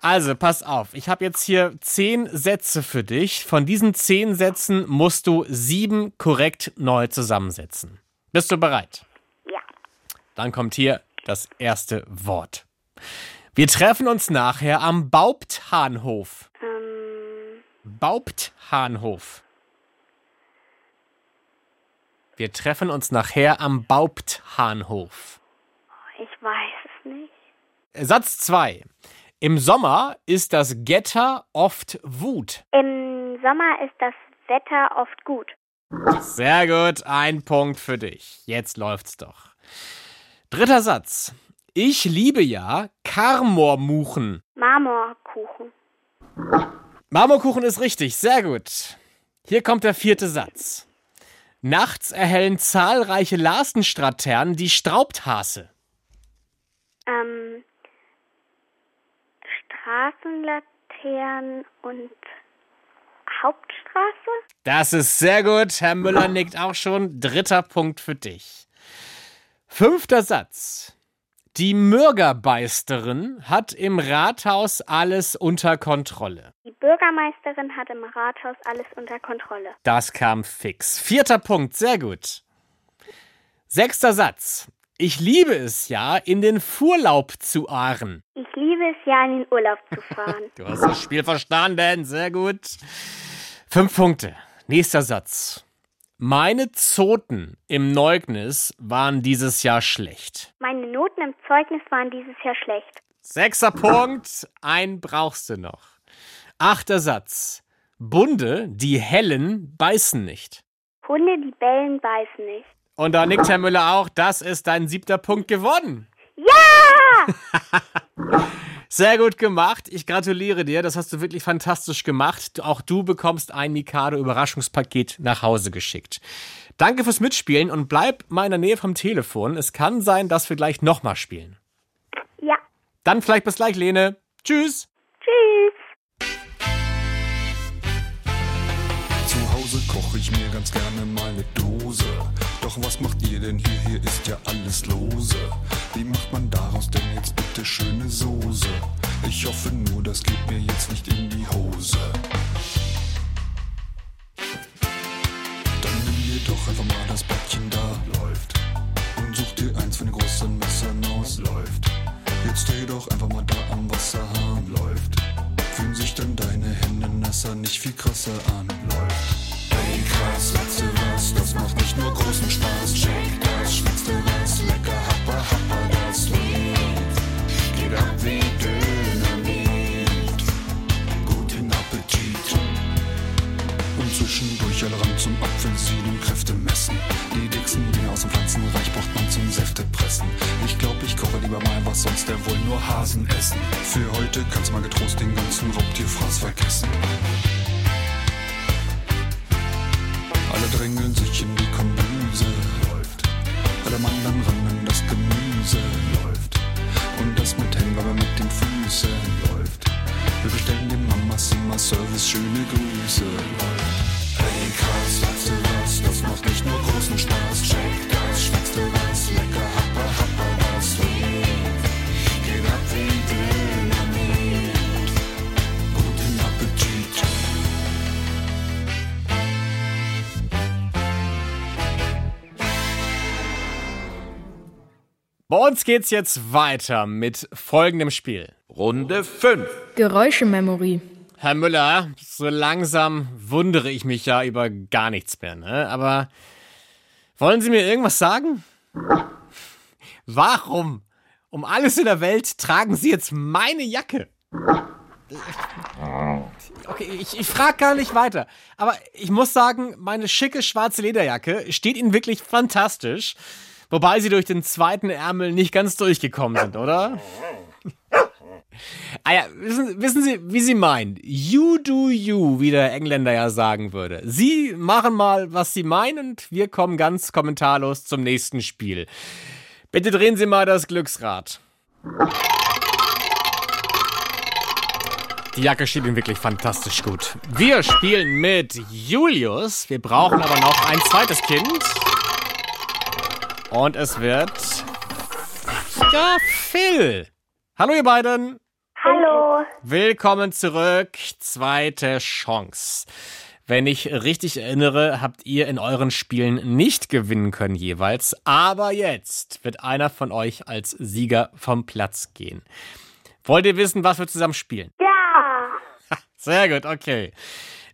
Also, pass auf, ich habe jetzt hier zehn Sätze für dich. Von diesen zehn Sätzen musst du sieben korrekt neu zusammensetzen. Bist du bereit? Ja. Dann kommt hier das erste Wort. Wir treffen uns nachher am Baupthahnhof. Ähm, Baupthahnhof. Wir treffen uns nachher am Baupthahnhof. ich weiß es nicht. Satz 2. Im Sommer ist das Getter oft Wut. Im Sommer ist das Wetter oft gut. Sehr gut, ein Punkt für dich. Jetzt läuft's doch. Dritter Satz. Ich liebe ja Karmormuchen. Marmorkuchen. Marmorkuchen ist richtig, sehr gut. Hier kommt der vierte Satz. Nachts erhellen zahlreiche Larsenstraternen die Straubthase. Ähm, Straßenlaternen und Hauptstraße? Das ist sehr gut. Herr Müller nickt auch schon. Dritter Punkt für dich. Fünfter Satz. Die Bürgerbeisterin hat im Rathaus alles unter Kontrolle. Die Bürgermeisterin hat im Rathaus alles unter Kontrolle. Das kam fix. Vierter Punkt, sehr gut. Sechster Satz. Ich liebe es ja, in den Furlaub zu ahren. Ich liebe es ja, in den Urlaub zu fahren. Du hast das Spiel verstanden, sehr gut. Fünf Punkte. Nächster Satz. Meine Zoten im Neugnis waren dieses Jahr schlecht. Meine Noten im Zeugnis waren dieses Jahr schlecht. Sechster Punkt, ein brauchst du noch. Achter Satz. Bunde, die hellen, beißen nicht. Hunde, die bellen, beißen nicht. Und da nickt Herr Müller auch, das ist dein siebter Punkt geworden. Ja! Sehr gut gemacht. Ich gratuliere dir. Das hast du wirklich fantastisch gemacht. Auch du bekommst ein Mikado Überraschungspaket nach Hause geschickt. Danke fürs Mitspielen und bleib mal in der Nähe vom Telefon. Es kann sein, dass wir gleich nochmal spielen. Ja. Dann vielleicht bis gleich, Lene. Tschüss. Tschüss. Koche ich mir ganz gerne mal eine Dose. Doch was macht ihr denn hier? Hier ist ja alles lose. Wie macht man daraus denn jetzt bitte schöne Soße? Ich hoffe nur, das geht mir jetzt nicht in die Hose. Dann nimm dir doch einfach mal das Bettchen da, läuft. Und such dir eins von den großen Messern aus, läuft. Jetzt steh doch einfach mal da am Wasserhahn, läuft. Fühlen sich dann deine Hände nasser, nicht viel krasser an, läuft. Hey krass, du was, das macht nicht nur großen Spaß. Check das, dir was, lecker, happa, happa, das Lied. Geht ab wie Dynamit. Guten Appetit. Und zwischendurch alle ran zum Apfelsinen Kräfte messen. Die dicksten Dinge aus dem Pflanzenreich braucht man zum Säfte pressen. Ich glaub, ich koche lieber mal was, sonst der wohl nur Hasen essen. Für heute kannst du mal getrost den ganzen Raubtierfraß vergessen. Drängeln sich in die Kombüse, läuft. Alle Mandeln rannen das Gemüse, läuft. Und das mit Händen, aber mit den Füßen, läuft. Wir bestellen den Mamas immer Service, schöne Grüße, läuft. Hey krass, weißt du was, das macht nicht nur großen Spaß. Check Bei uns geht's jetzt weiter mit folgendem Spiel. Runde 5. Geräuschememory. Herr Müller, so langsam wundere ich mich ja über gar nichts mehr, ne? Aber wollen Sie mir irgendwas sagen? Warum um alles in der Welt tragen Sie jetzt meine Jacke? Okay, ich, ich frage gar nicht weiter. Aber ich muss sagen, meine schicke schwarze Lederjacke steht Ihnen wirklich fantastisch. Wobei Sie durch den zweiten Ärmel nicht ganz durchgekommen sind, oder? Ah ja, wissen, wissen Sie, wie Sie meinen? You do you, wie der Engländer ja sagen würde. Sie machen mal, was Sie meinen und wir kommen ganz kommentarlos zum nächsten Spiel. Bitte drehen Sie mal das Glücksrad. Die Jacke steht Ihnen wirklich fantastisch gut. Wir spielen mit Julius. Wir brauchen aber noch ein zweites Kind. Und es wird... Ja, Phil. Hallo ihr beiden. Hallo. Willkommen zurück. Zweite Chance. Wenn ich richtig erinnere, habt ihr in euren Spielen nicht gewinnen können jeweils. Aber jetzt wird einer von euch als Sieger vom Platz gehen. Wollt ihr wissen, was wir zusammen spielen? Ja. Sehr gut, okay.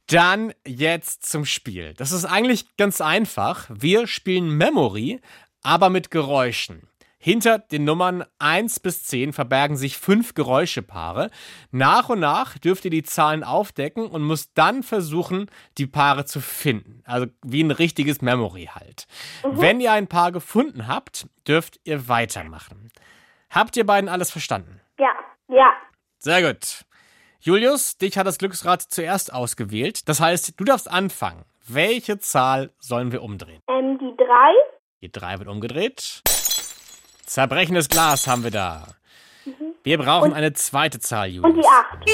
Dann jetzt zum Spiel. Das ist eigentlich ganz einfach. Wir spielen Memory, aber mit Geräuschen. Hinter den Nummern 1 bis 10 verbergen sich fünf Geräuschepaare. Nach und nach dürft ihr die Zahlen aufdecken und müsst dann versuchen, die Paare zu finden. Also wie ein richtiges Memory halt. Wenn ihr ein Paar gefunden habt, dürft ihr weitermachen. Habt ihr beiden alles verstanden? Ja. Ja. Sehr gut. Julius, dich hat das Glücksrad zuerst ausgewählt. Das heißt, du darfst anfangen. Welche Zahl sollen wir umdrehen? Ähm, die drei. Die 3 wird umgedreht. Zerbrechendes Glas haben wir da. Wir brauchen eine zweite Zahl, Und Julius. die acht.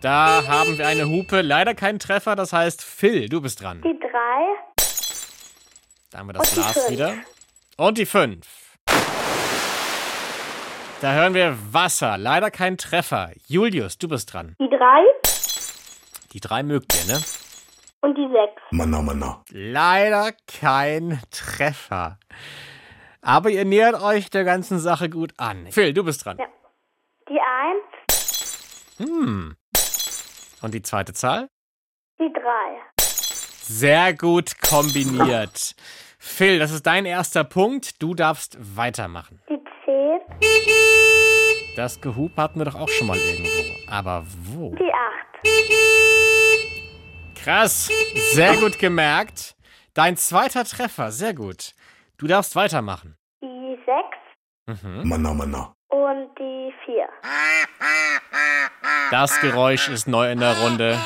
Da haben wir eine Hupe. Leider kein Treffer. Das heißt, Phil, du bist dran. Die drei. Da haben wir das Und Glas wieder. Und die 5. Da hören wir Wasser. Leider kein Treffer. Julius, du bist dran. Die drei. Die 3 mögt ihr, ne? Und die sechs. Mana, mana. Leider kein Treffer. Aber ihr nähert euch der ganzen Sache gut an. Phil, du bist dran. Ja. Die eins. Hm. Und die zweite Zahl? Die drei. Sehr gut kombiniert. Phil, das ist dein erster Punkt. Du darfst weitermachen. Die zehn. Das Gehub hatten wir doch auch schon mal irgendwo. Aber wo? Die acht. Krass. Sehr gut gemerkt. Dein zweiter Treffer. Sehr gut. Du darfst weitermachen. Die sechs. Mhm. Mana, mana. Und die vier. Das Geräusch ist neu in der Runde.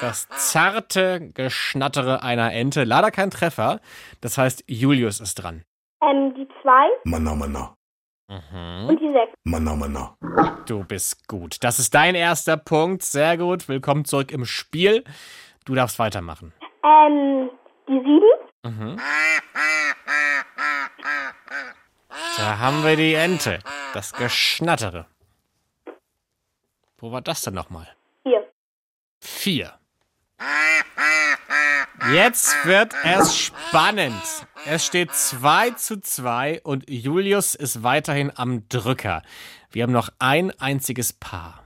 Das zarte Geschnattere einer Ente. Leider kein Treffer. Das heißt, Julius ist dran. Ähm, die zwei Manna, manna. und die sechs. Manna, manna. Du bist gut. Das ist dein erster Punkt. Sehr gut. Willkommen zurück im Spiel. Du darfst weitermachen. Ähm, die sieben. Da haben wir die Ente. Das Geschnattere. Wo war das denn nochmal? Vier. Vier. Jetzt wird es spannend. Es steht 2 zu 2 und Julius ist weiterhin am Drücker. Wir haben noch ein einziges Paar.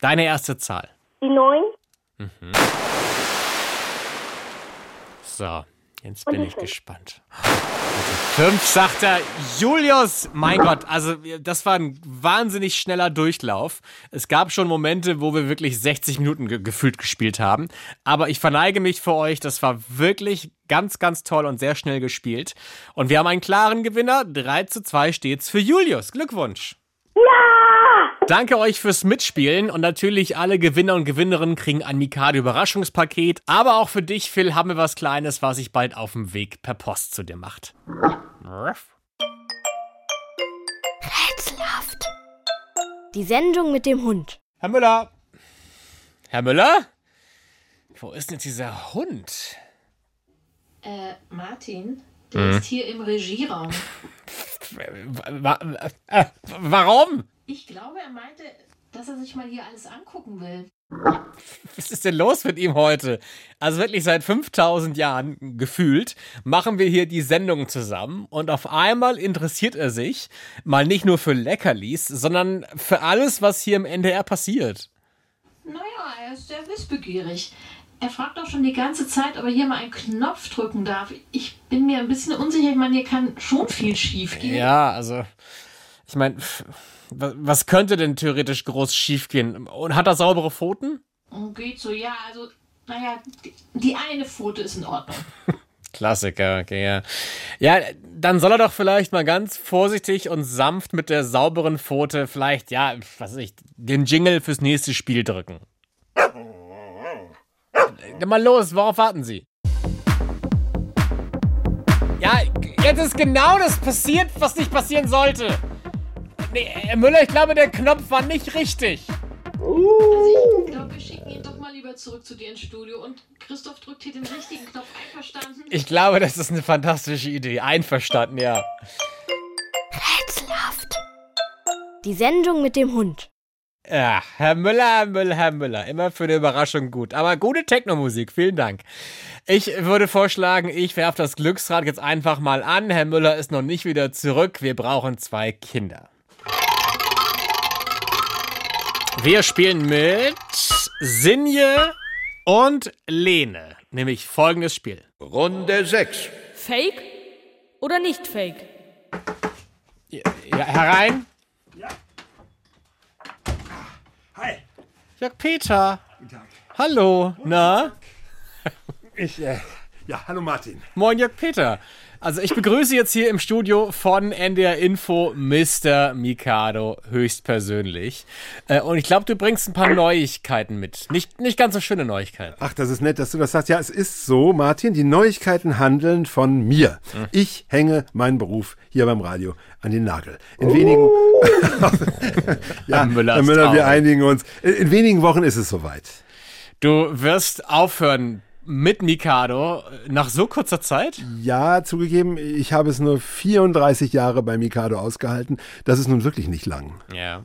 Deine erste Zahl. Die neun. So, jetzt bin ich gespannt. Fünf, sagt er. Julius! Mein Gott, also das war ein wahnsinnig schneller Durchlauf. Es gab schon Momente, wo wir wirklich 60 Minuten ge gefühlt gespielt haben. Aber ich verneige mich für euch. Das war wirklich ganz, ganz toll und sehr schnell gespielt. Und wir haben einen klaren Gewinner. 3 zu 2 steht's für Julius. Glückwunsch! Danke euch fürs Mitspielen und natürlich alle Gewinner und Gewinnerinnen kriegen ein Mikado Überraschungspaket. Aber auch für dich, Phil, haben wir was Kleines, was sich bald auf dem Weg per Post zu dir macht. Rätselhaft. Die Sendung mit dem Hund. Herr Müller! Herr Müller? Wo ist denn jetzt dieser Hund? Äh, Martin, der ist hier im Regieraum. Wa wa warum? Ich glaube, er meinte, dass er sich mal hier alles angucken will. Was ist denn los mit ihm heute? Also wirklich seit 5000 Jahren gefühlt machen wir hier die Sendung zusammen und auf einmal interessiert er sich mal nicht nur für Leckerlis, sondern für alles, was hier im NDR passiert. Naja, er ist sehr wissbegierig. Er fragt auch schon die ganze Zeit, ob er hier mal einen Knopf drücken darf. Ich bin mir ein bisschen unsicher. Ich meine, hier kann schon viel schief gehen. Ja, also ich meine, was könnte denn theoretisch groß schiefgehen? Und hat er saubere Pfoten? Und geht so, ja, also, naja, die, die eine Pfote ist in Ordnung. Klassiker, okay, ja. Ja, dann soll er doch vielleicht mal ganz vorsichtig und sanft mit der sauberen Pfote vielleicht, ja, was weiß ich, den Jingle fürs nächste Spiel drücken. Mal los, worauf warten Sie? Ja, jetzt ist genau das passiert, was nicht passieren sollte. Nee, Herr Müller, ich glaube, der Knopf war nicht richtig. Also ich glaube, wir schicken ihn doch mal lieber zurück zu dir ins Studio und Christoph drückt hier den richtigen Knopf einverstanden. Ich glaube, das ist eine fantastische Idee. Einverstanden, ja. Rätselhaft. Die Sendung mit dem Hund. Ja, Herr Müller, Herr Müller, Herr Müller. Immer für eine Überraschung gut. Aber gute Technomusik, vielen Dank. Ich würde vorschlagen, ich werfe das Glücksrad jetzt einfach mal an. Herr Müller ist noch nicht wieder zurück. Wir brauchen zwei Kinder. Wir spielen mit Sinje und Lene. Nämlich folgendes Spiel. Runde 6. Fake oder nicht fake? Ja, herein. Jörg Peter. Hallo. Na? Ich, äh, ja, hallo Martin. Moin, Jörg Peter. Also ich begrüße jetzt hier im Studio von NDR Info Mr. Mikado höchstpersönlich. Äh, und ich glaube, du bringst ein paar Neuigkeiten mit. Nicht, nicht ganz so schöne Neuigkeiten. Ach, das ist nett, dass du das sagst. Ja, es ist so, Martin, die Neuigkeiten handeln von mir. Ich hänge meinen Beruf hier beim Radio an den Nagel. In wenigen Ja, Müller Herr Müller, wir einigen uns. In, in wenigen Wochen ist es soweit. Du wirst aufhören mit Mikado nach so kurzer Zeit? Ja, zugegeben, ich habe es nur 34 Jahre bei Mikado ausgehalten. Das ist nun wirklich nicht lang. Ja.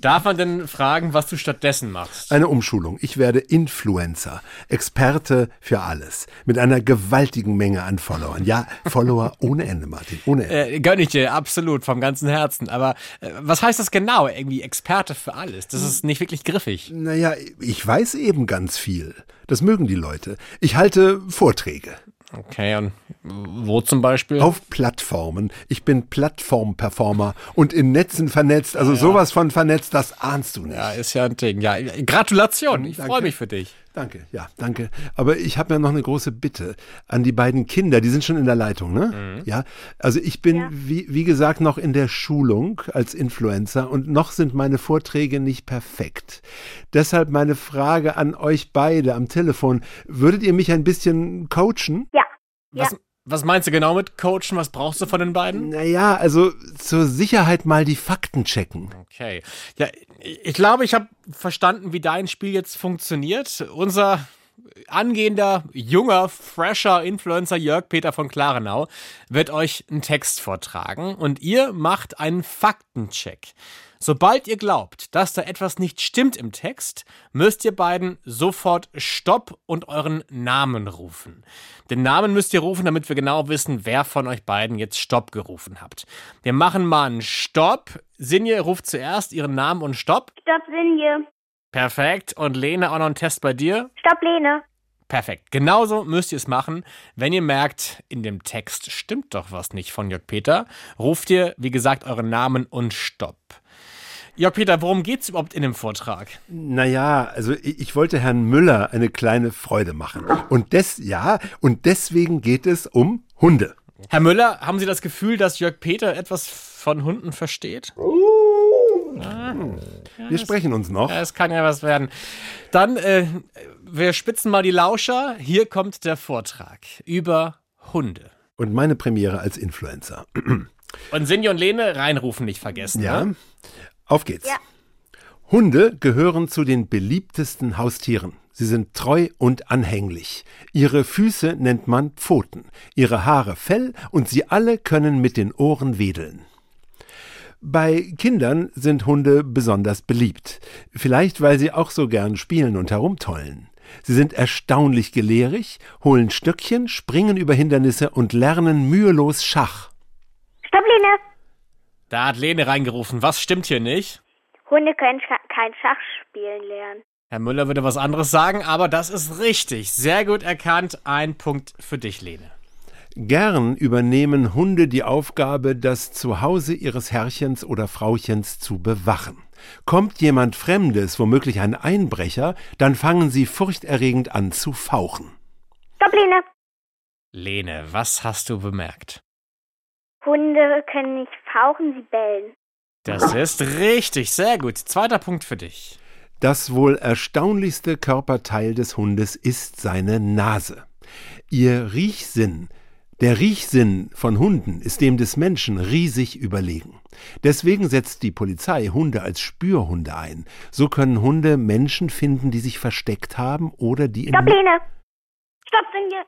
Darf man denn fragen, was du stattdessen machst? Eine Umschulung. Ich werde Influencer, Experte für alles, mit einer gewaltigen Menge an Followern. Ja, Follower ohne Ende, Martin, ohne Ende. Äh, gönn ich dir, absolut, vom ganzen Herzen. Aber äh, was heißt das genau? Irgendwie Experte für alles. Das ist nicht wirklich griffig. Naja, ich weiß eben ganz viel. Das mögen die Leute. Ich halte Vorträge Okay, und wo zum Beispiel? auf Plattformen. Ich bin Plattform-Performer und in Netzen vernetzt. Also sowas von vernetzt, das ahnst du nicht. ja, ist ja ein Ding. Ja, Gratulation. Ich freue mich für dich. Danke, ja, danke. Aber ich habe ja noch eine große Bitte an die beiden Kinder. Die sind schon in der Leitung, ne? Ja. Also ich bin, wie, wie gesagt, noch in der Schulung als Influencer und noch sind meine Vorträge nicht perfekt. Deshalb meine Frage an euch beide am Telefon. Würdet ihr mich ein bisschen coachen? Ja. Was, was meinst du genau mit Coachen? Was brauchst du von den beiden? Naja, also zur Sicherheit mal die Fakten checken. Okay. Ja, ich glaube, ich habe verstanden, wie dein Spiel jetzt funktioniert. Unser angehender, junger, fresher Influencer Jörg Peter von Klarenau wird euch einen Text vortragen und ihr macht einen Faktencheck. Sobald ihr glaubt, dass da etwas nicht stimmt im Text, müsst ihr beiden sofort Stopp und euren Namen rufen. Den Namen müsst ihr rufen, damit wir genau wissen, wer von euch beiden jetzt Stopp gerufen habt. Wir machen mal einen Stopp. Sinje ruft zuerst ihren Namen und Stopp. Stopp, Sinje. Perfekt. Und Lene, auch noch ein Test bei dir. Stopp, Lene. Perfekt. Genauso müsst ihr es machen. Wenn ihr merkt, in dem Text stimmt doch was nicht von Jörg Peter, ruft ihr, wie gesagt, euren Namen und Stopp. Jörg Peter, worum geht's überhaupt in dem Vortrag? Naja, also ich, ich wollte Herrn Müller eine kleine Freude machen. Und des, ja, und deswegen geht es um Hunde. Herr Müller, haben Sie das Gefühl, dass Jörg Peter etwas von Hunden versteht? Wir sprechen uns noch. Ja, es kann ja was werden. Dann, äh, wir spitzen mal die Lauscher. Hier kommt der Vortrag über Hunde. Und meine Premiere als Influencer. Und Sinje und Lene reinrufen nicht vergessen. Ja, Ne? Auf geht's. Hunde gehören zu den beliebtesten Haustieren. Sie sind treu und anhänglich. Ihre Füße nennt man Pfoten, ihre Haare Fell und sie alle können mit den Ohren wedeln. Bei Kindern sind Hunde besonders beliebt. Vielleicht, weil sie auch so gern spielen und herumtollen. Sie sind erstaunlich gelehrig, holen Stöckchen, springen über Hindernisse und lernen mühelos Schach. Stopp, Lene. Da hat Lene reingerufen. Was stimmt hier nicht? Hunde können Scha kein Schach spielen lernen. Herr Müller würde was anderes sagen, aber das ist richtig. Sehr gut erkannt. Ein Punkt für dich, Lene. Gern übernehmen Hunde die Aufgabe, das Zuhause ihres Herrchens oder Frauchens zu bewachen. Kommt jemand Fremdes, womöglich ein Einbrecher, dann fangen sie furchterregend an zu fauchen. Stopp, Lene. Lene, was hast du bemerkt? Hunde können nicht fauchen, sie bellen. Das ist richtig. Sehr gut. Zweiter Punkt für dich. Das wohl erstaunlichste Körperteil des Hundes ist seine Nase. Ihr Riechsinn, der Riechsinn von Hunden ist dem des Menschen riesig überlegen. Deswegen setzt die Polizei Hunde als Spürhunde ein. So können Hunde Menschen finden, die sich versteckt haben oder die in Stopp, Lene. Stopp, Sinje.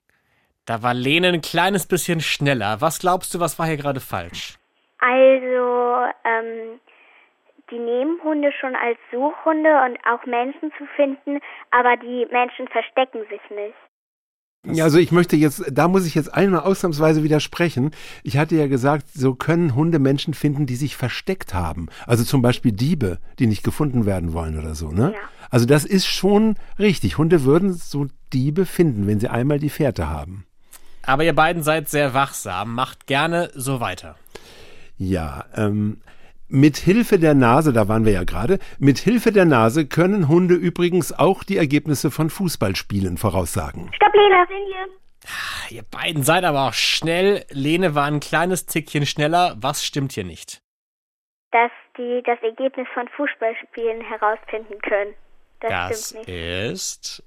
Da war Lene ein kleines bisschen schneller. Was glaubst du, was war hier gerade falsch? Also, ähm, die nehmen Hunde schon als Suchhunde und auch Menschen zu finden, aber die Menschen verstecken sich nicht. Ja, also ich möchte jetzt, da muss ich jetzt einmal ausnahmsweise widersprechen. Ich hatte ja gesagt, so können Hunde Menschen finden, die sich versteckt haben. Also zum Beispiel Diebe, die nicht gefunden werden wollen oder so, ne? Ja. Also das ist schon richtig. Hunde würden so Diebe finden, wenn sie einmal die Fährte haben. Aber ihr beiden seid sehr wachsam. Macht gerne so weiter. Ja, ähm, mit Hilfe der Nase, da waren wir ja gerade, mit Hilfe der Nase können Hunde übrigens auch die Ergebnisse von Fußballspielen voraussagen. Stopp, Lene. Sinje. Ihr beiden seid aber auch schnell. Lene war ein kleines Tickchen schneller. Was stimmt hier nicht? Dass die das Ergebnis von Fußballspielen herausfinden können. Das, Das stimmt nicht. ist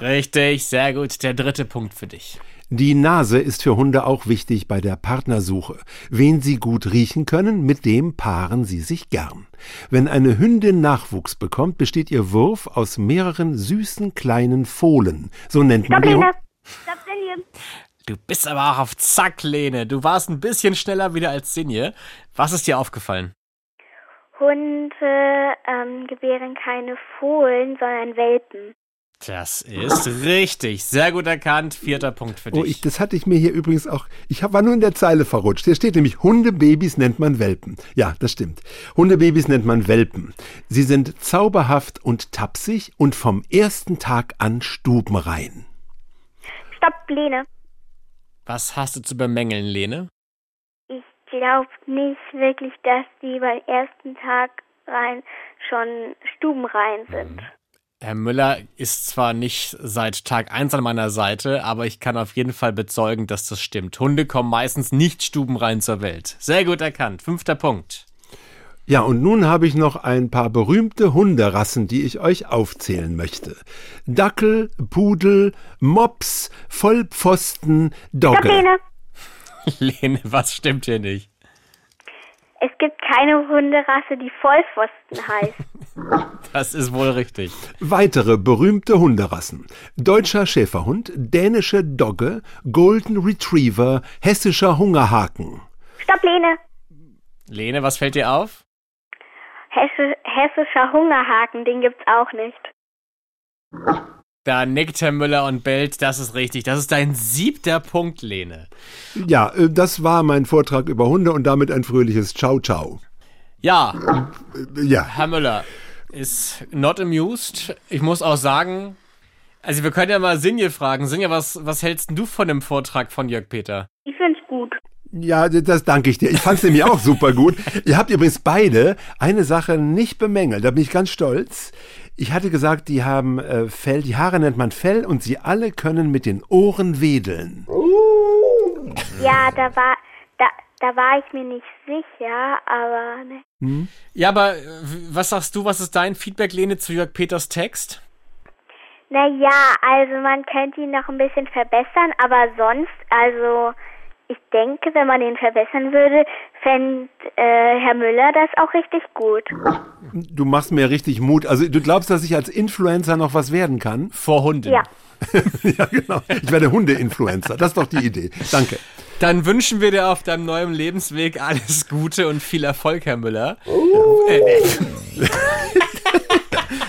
richtig. Sehr gut. Der dritte Punkt für dich. Die Nase ist für Hunde auch wichtig bei der Partnersuche. Wen sie gut riechen können, mit dem paaren sie sich gern. Wenn eine Hündin Nachwuchs bekommt, besteht ihr Wurf aus mehreren süßen kleinen Fohlen. So nennt man Stopp, die Lene. Stopp, Sinje. Du bist aber auch auf Zack, Lene. Du warst ein bisschen schneller wieder als Sinje. Was ist dir aufgefallen? Hunde ähm, gebären keine Fohlen, sondern Welpen. Das ist richtig. Sehr gut erkannt. Vierter Punkt für dich. Oh, ich, das hatte ich mir hier übrigens auch. Ich hab, war nur in der Zeile verrutscht. Hier steht nämlich, Hundebabys nennt man Welpen. Ja, das stimmt. Hundebabys nennt man Welpen. Sie sind zauberhaft und tapsig und vom ersten Tag an stubenrein. Stopp, Lene. Was hast du zu bemängeln, Lene? Ich glaube nicht wirklich, dass die beim ersten Tag rein schon stubenrein sind. Herr Müller ist zwar nicht seit Tag 1 an meiner Seite, aber ich kann auf jeden Fall bezeugen, dass das stimmt. Hunde kommen meistens nicht stubenrein zur Welt. Sehr gut erkannt. Fünfter Punkt. Ja, und nun habe ich noch ein paar berühmte Hunderassen, die ich euch aufzählen möchte. Dackel, Pudel, Mops, Vollpfosten, Dogge. Lene, was stimmt hier nicht? Es gibt keine Hunderasse, die Vollpfosten heißt. Das ist wohl richtig. Weitere berühmte Hunderassen. Deutscher Schäferhund, dänische Dogge, Golden Retriever, hessischer Hungerhaken. Stopp, Lene. Lene, was fällt dir auf? Hesse, hessischer Hungerhaken, den gibt's auch nicht. Da nickt Herr Müller und bellt, das ist richtig. Das ist dein siebter Punkt, Lene. Ja, äh, das war mein Vortrag über Hunde und damit ein fröhliches Ciao, ciao. Ja, Äh, Ja, Herr Müller ist not amused. Ich muss auch sagen, also wir können ja mal Sinje fragen. Sinje, was, was hältst du von dem Vortrag von Jörg Peter? Ich find's gut. ja, das danke ich dir. Ich fand's nämlich auch super gut. Ihr habt übrigens beide eine Sache nicht bemängelt. Da bin ich ganz stolz. Ich hatte gesagt, die haben äh, Fell, die Haare nennt man Fell und sie alle können mit den Ohren wedeln. Ja, da war, da, da war ich mir nicht sicher, aber ne. Ja, aber äh, was sagst du, was ist dein Feedback, Lene, zu Jörg Peters Text? Naja, also man könnte ihn noch ein bisschen verbessern, aber sonst, also ich denke, wenn man ihn verbessern würde, fände äh, Herr Müller das auch richtig gut. Du machst mir richtig Mut. Also du glaubst, dass ich als Influencer noch was werden kann? Vor Hunden. Ja. ja, genau. Ich werde Hunde-Influencer. Das ist doch die Idee. Danke. Dann wünschen wir dir auf deinem neuen Lebensweg alles Gute und viel Erfolg, Herr Müller. Äh,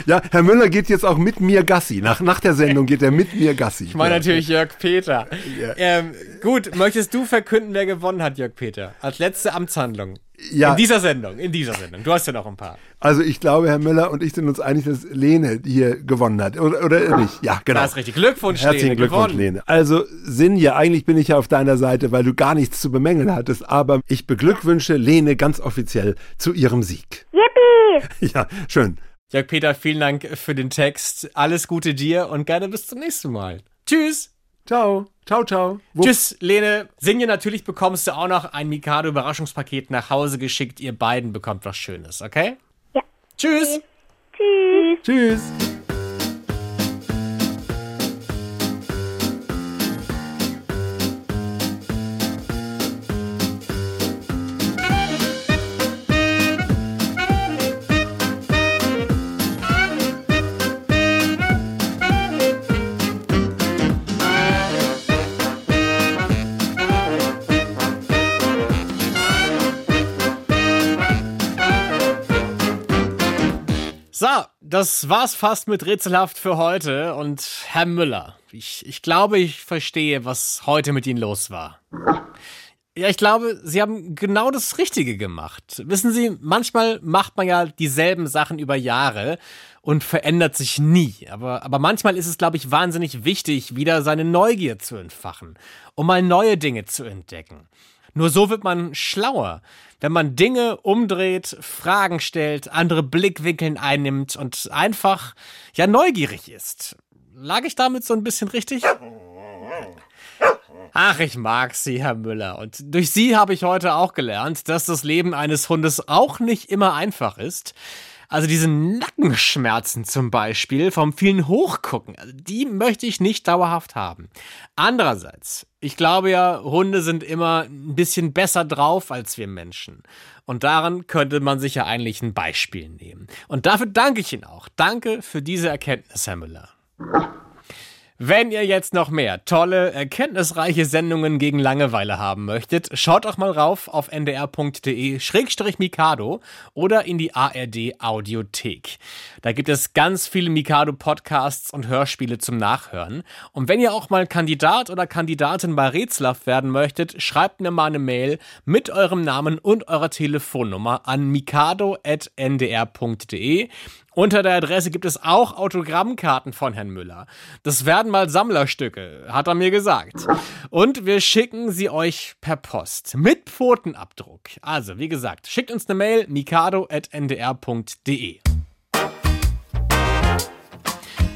Ja, Herr Müller geht jetzt auch mit mir Gassi. Nach, nach der Sendung geht er mit mir Gassi. ich meine natürlich Jörg Peter. Ja. Ähm, gut, möchtest du verkünden, wer gewonnen hat, Jörg Peter? Als letzte Amtshandlung. Ja. In dieser Sendung, in dieser Sendung. Du hast ja noch ein paar. Also ich glaube, Herr Müller und ich sind uns einig, dass Lene hier gewonnen hat. Oder, oder nicht? Ja, genau. Das ist richtig. Glückwunsch, Herzlichen Lene, Glückwunsch, gewonnen. Lene. Also, Sinja, eigentlich bin ich ja auf deiner Seite, weil du gar nichts zu bemängeln hattest. Aber ich beglückwünsche Lene ganz offiziell zu ihrem Sieg. Yippie! Ja, schön. Jörg Peter, vielen Dank für den Text. Alles Gute dir und gerne bis zum nächsten Mal. Tschüss. Ciao. Ciao, ciao. Wo- Tschüss, Lene. Sinje, natürlich bekommst du auch noch ein Mikado-Überraschungspaket nach Hause geschickt. Ihr beiden bekommt was Schönes, okay? Ja. Tschüss. Tschüss. Tschüss. So, das war's fast mit Rätselhaft für heute. Und Herr Müller, ich, ich glaube, ich verstehe, was heute mit Ihnen los war. Ja, ich glaube, Sie haben genau das Richtige gemacht. Wissen Sie, manchmal macht man ja dieselben Sachen über Jahre und verändert sich nie. Aber, aber manchmal ist es, glaube ich, wahnsinnig wichtig, wieder seine Neugier zu entfachen, um mal neue Dinge zu entdecken. Nur so wird man schlauer, wenn man Dinge umdreht, Fragen stellt, andere Blickwinkeln einnimmt und einfach ja neugierig ist. Lag ich damit so ein bisschen richtig? Ach, ich mag Sie, Herr Müller. Und durch Sie habe ich heute auch gelernt, dass das Leben eines Hundes auch nicht immer einfach ist. Also diese Nackenschmerzen zum Beispiel vom vielen Hochgucken, also die möchte ich nicht dauerhaft haben. Andererseits, ich glaube ja, Hunde sind immer ein bisschen besser drauf als wir Menschen. Und daran könnte man sich ja eigentlich ein Beispiel nehmen. Und dafür danke ich Ihnen auch. Danke für diese Erkenntnis, Herr Müller. Wenn ihr jetzt noch mehr tolle, erkenntnisreiche Sendungen gegen Langeweile haben möchtet, schaut doch mal rauf auf ndr.de-mikado oder in die ARD Audiothek. Da gibt es ganz viele Mikado Podcasts und Hörspiele zum Nachhören. Und wenn ihr auch mal Kandidat oder Kandidatin bei Rätselhaft werden möchtet, schreibt mir mal eine Mail mit eurem Namen und eurer Telefonnummer an mikado.ndr.de unter der Adresse gibt es auch Autogrammkarten von Herrn Müller. Das werden mal Sammlerstücke, hat er mir gesagt. Und wir schicken sie euch per Post mit Pfotenabdruck. Also, wie gesagt, schickt uns eine Mail mikado.ndr.de.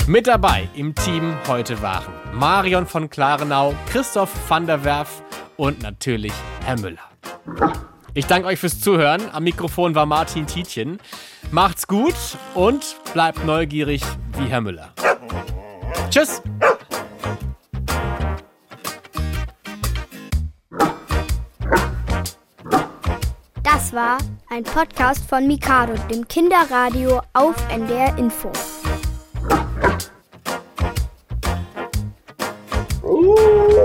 Mit dabei im Team heute waren Marion von Klarenau, Christoph van der Werf und natürlich Herr Müller. Ich danke euch fürs Zuhören. Am Mikrofon war Martin Tietjen. Macht's gut und bleibt neugierig wie Herr Müller. Tschüss! Das war ein Podcast von Mikado, dem Kinderradio auf NDR Info. Ooh.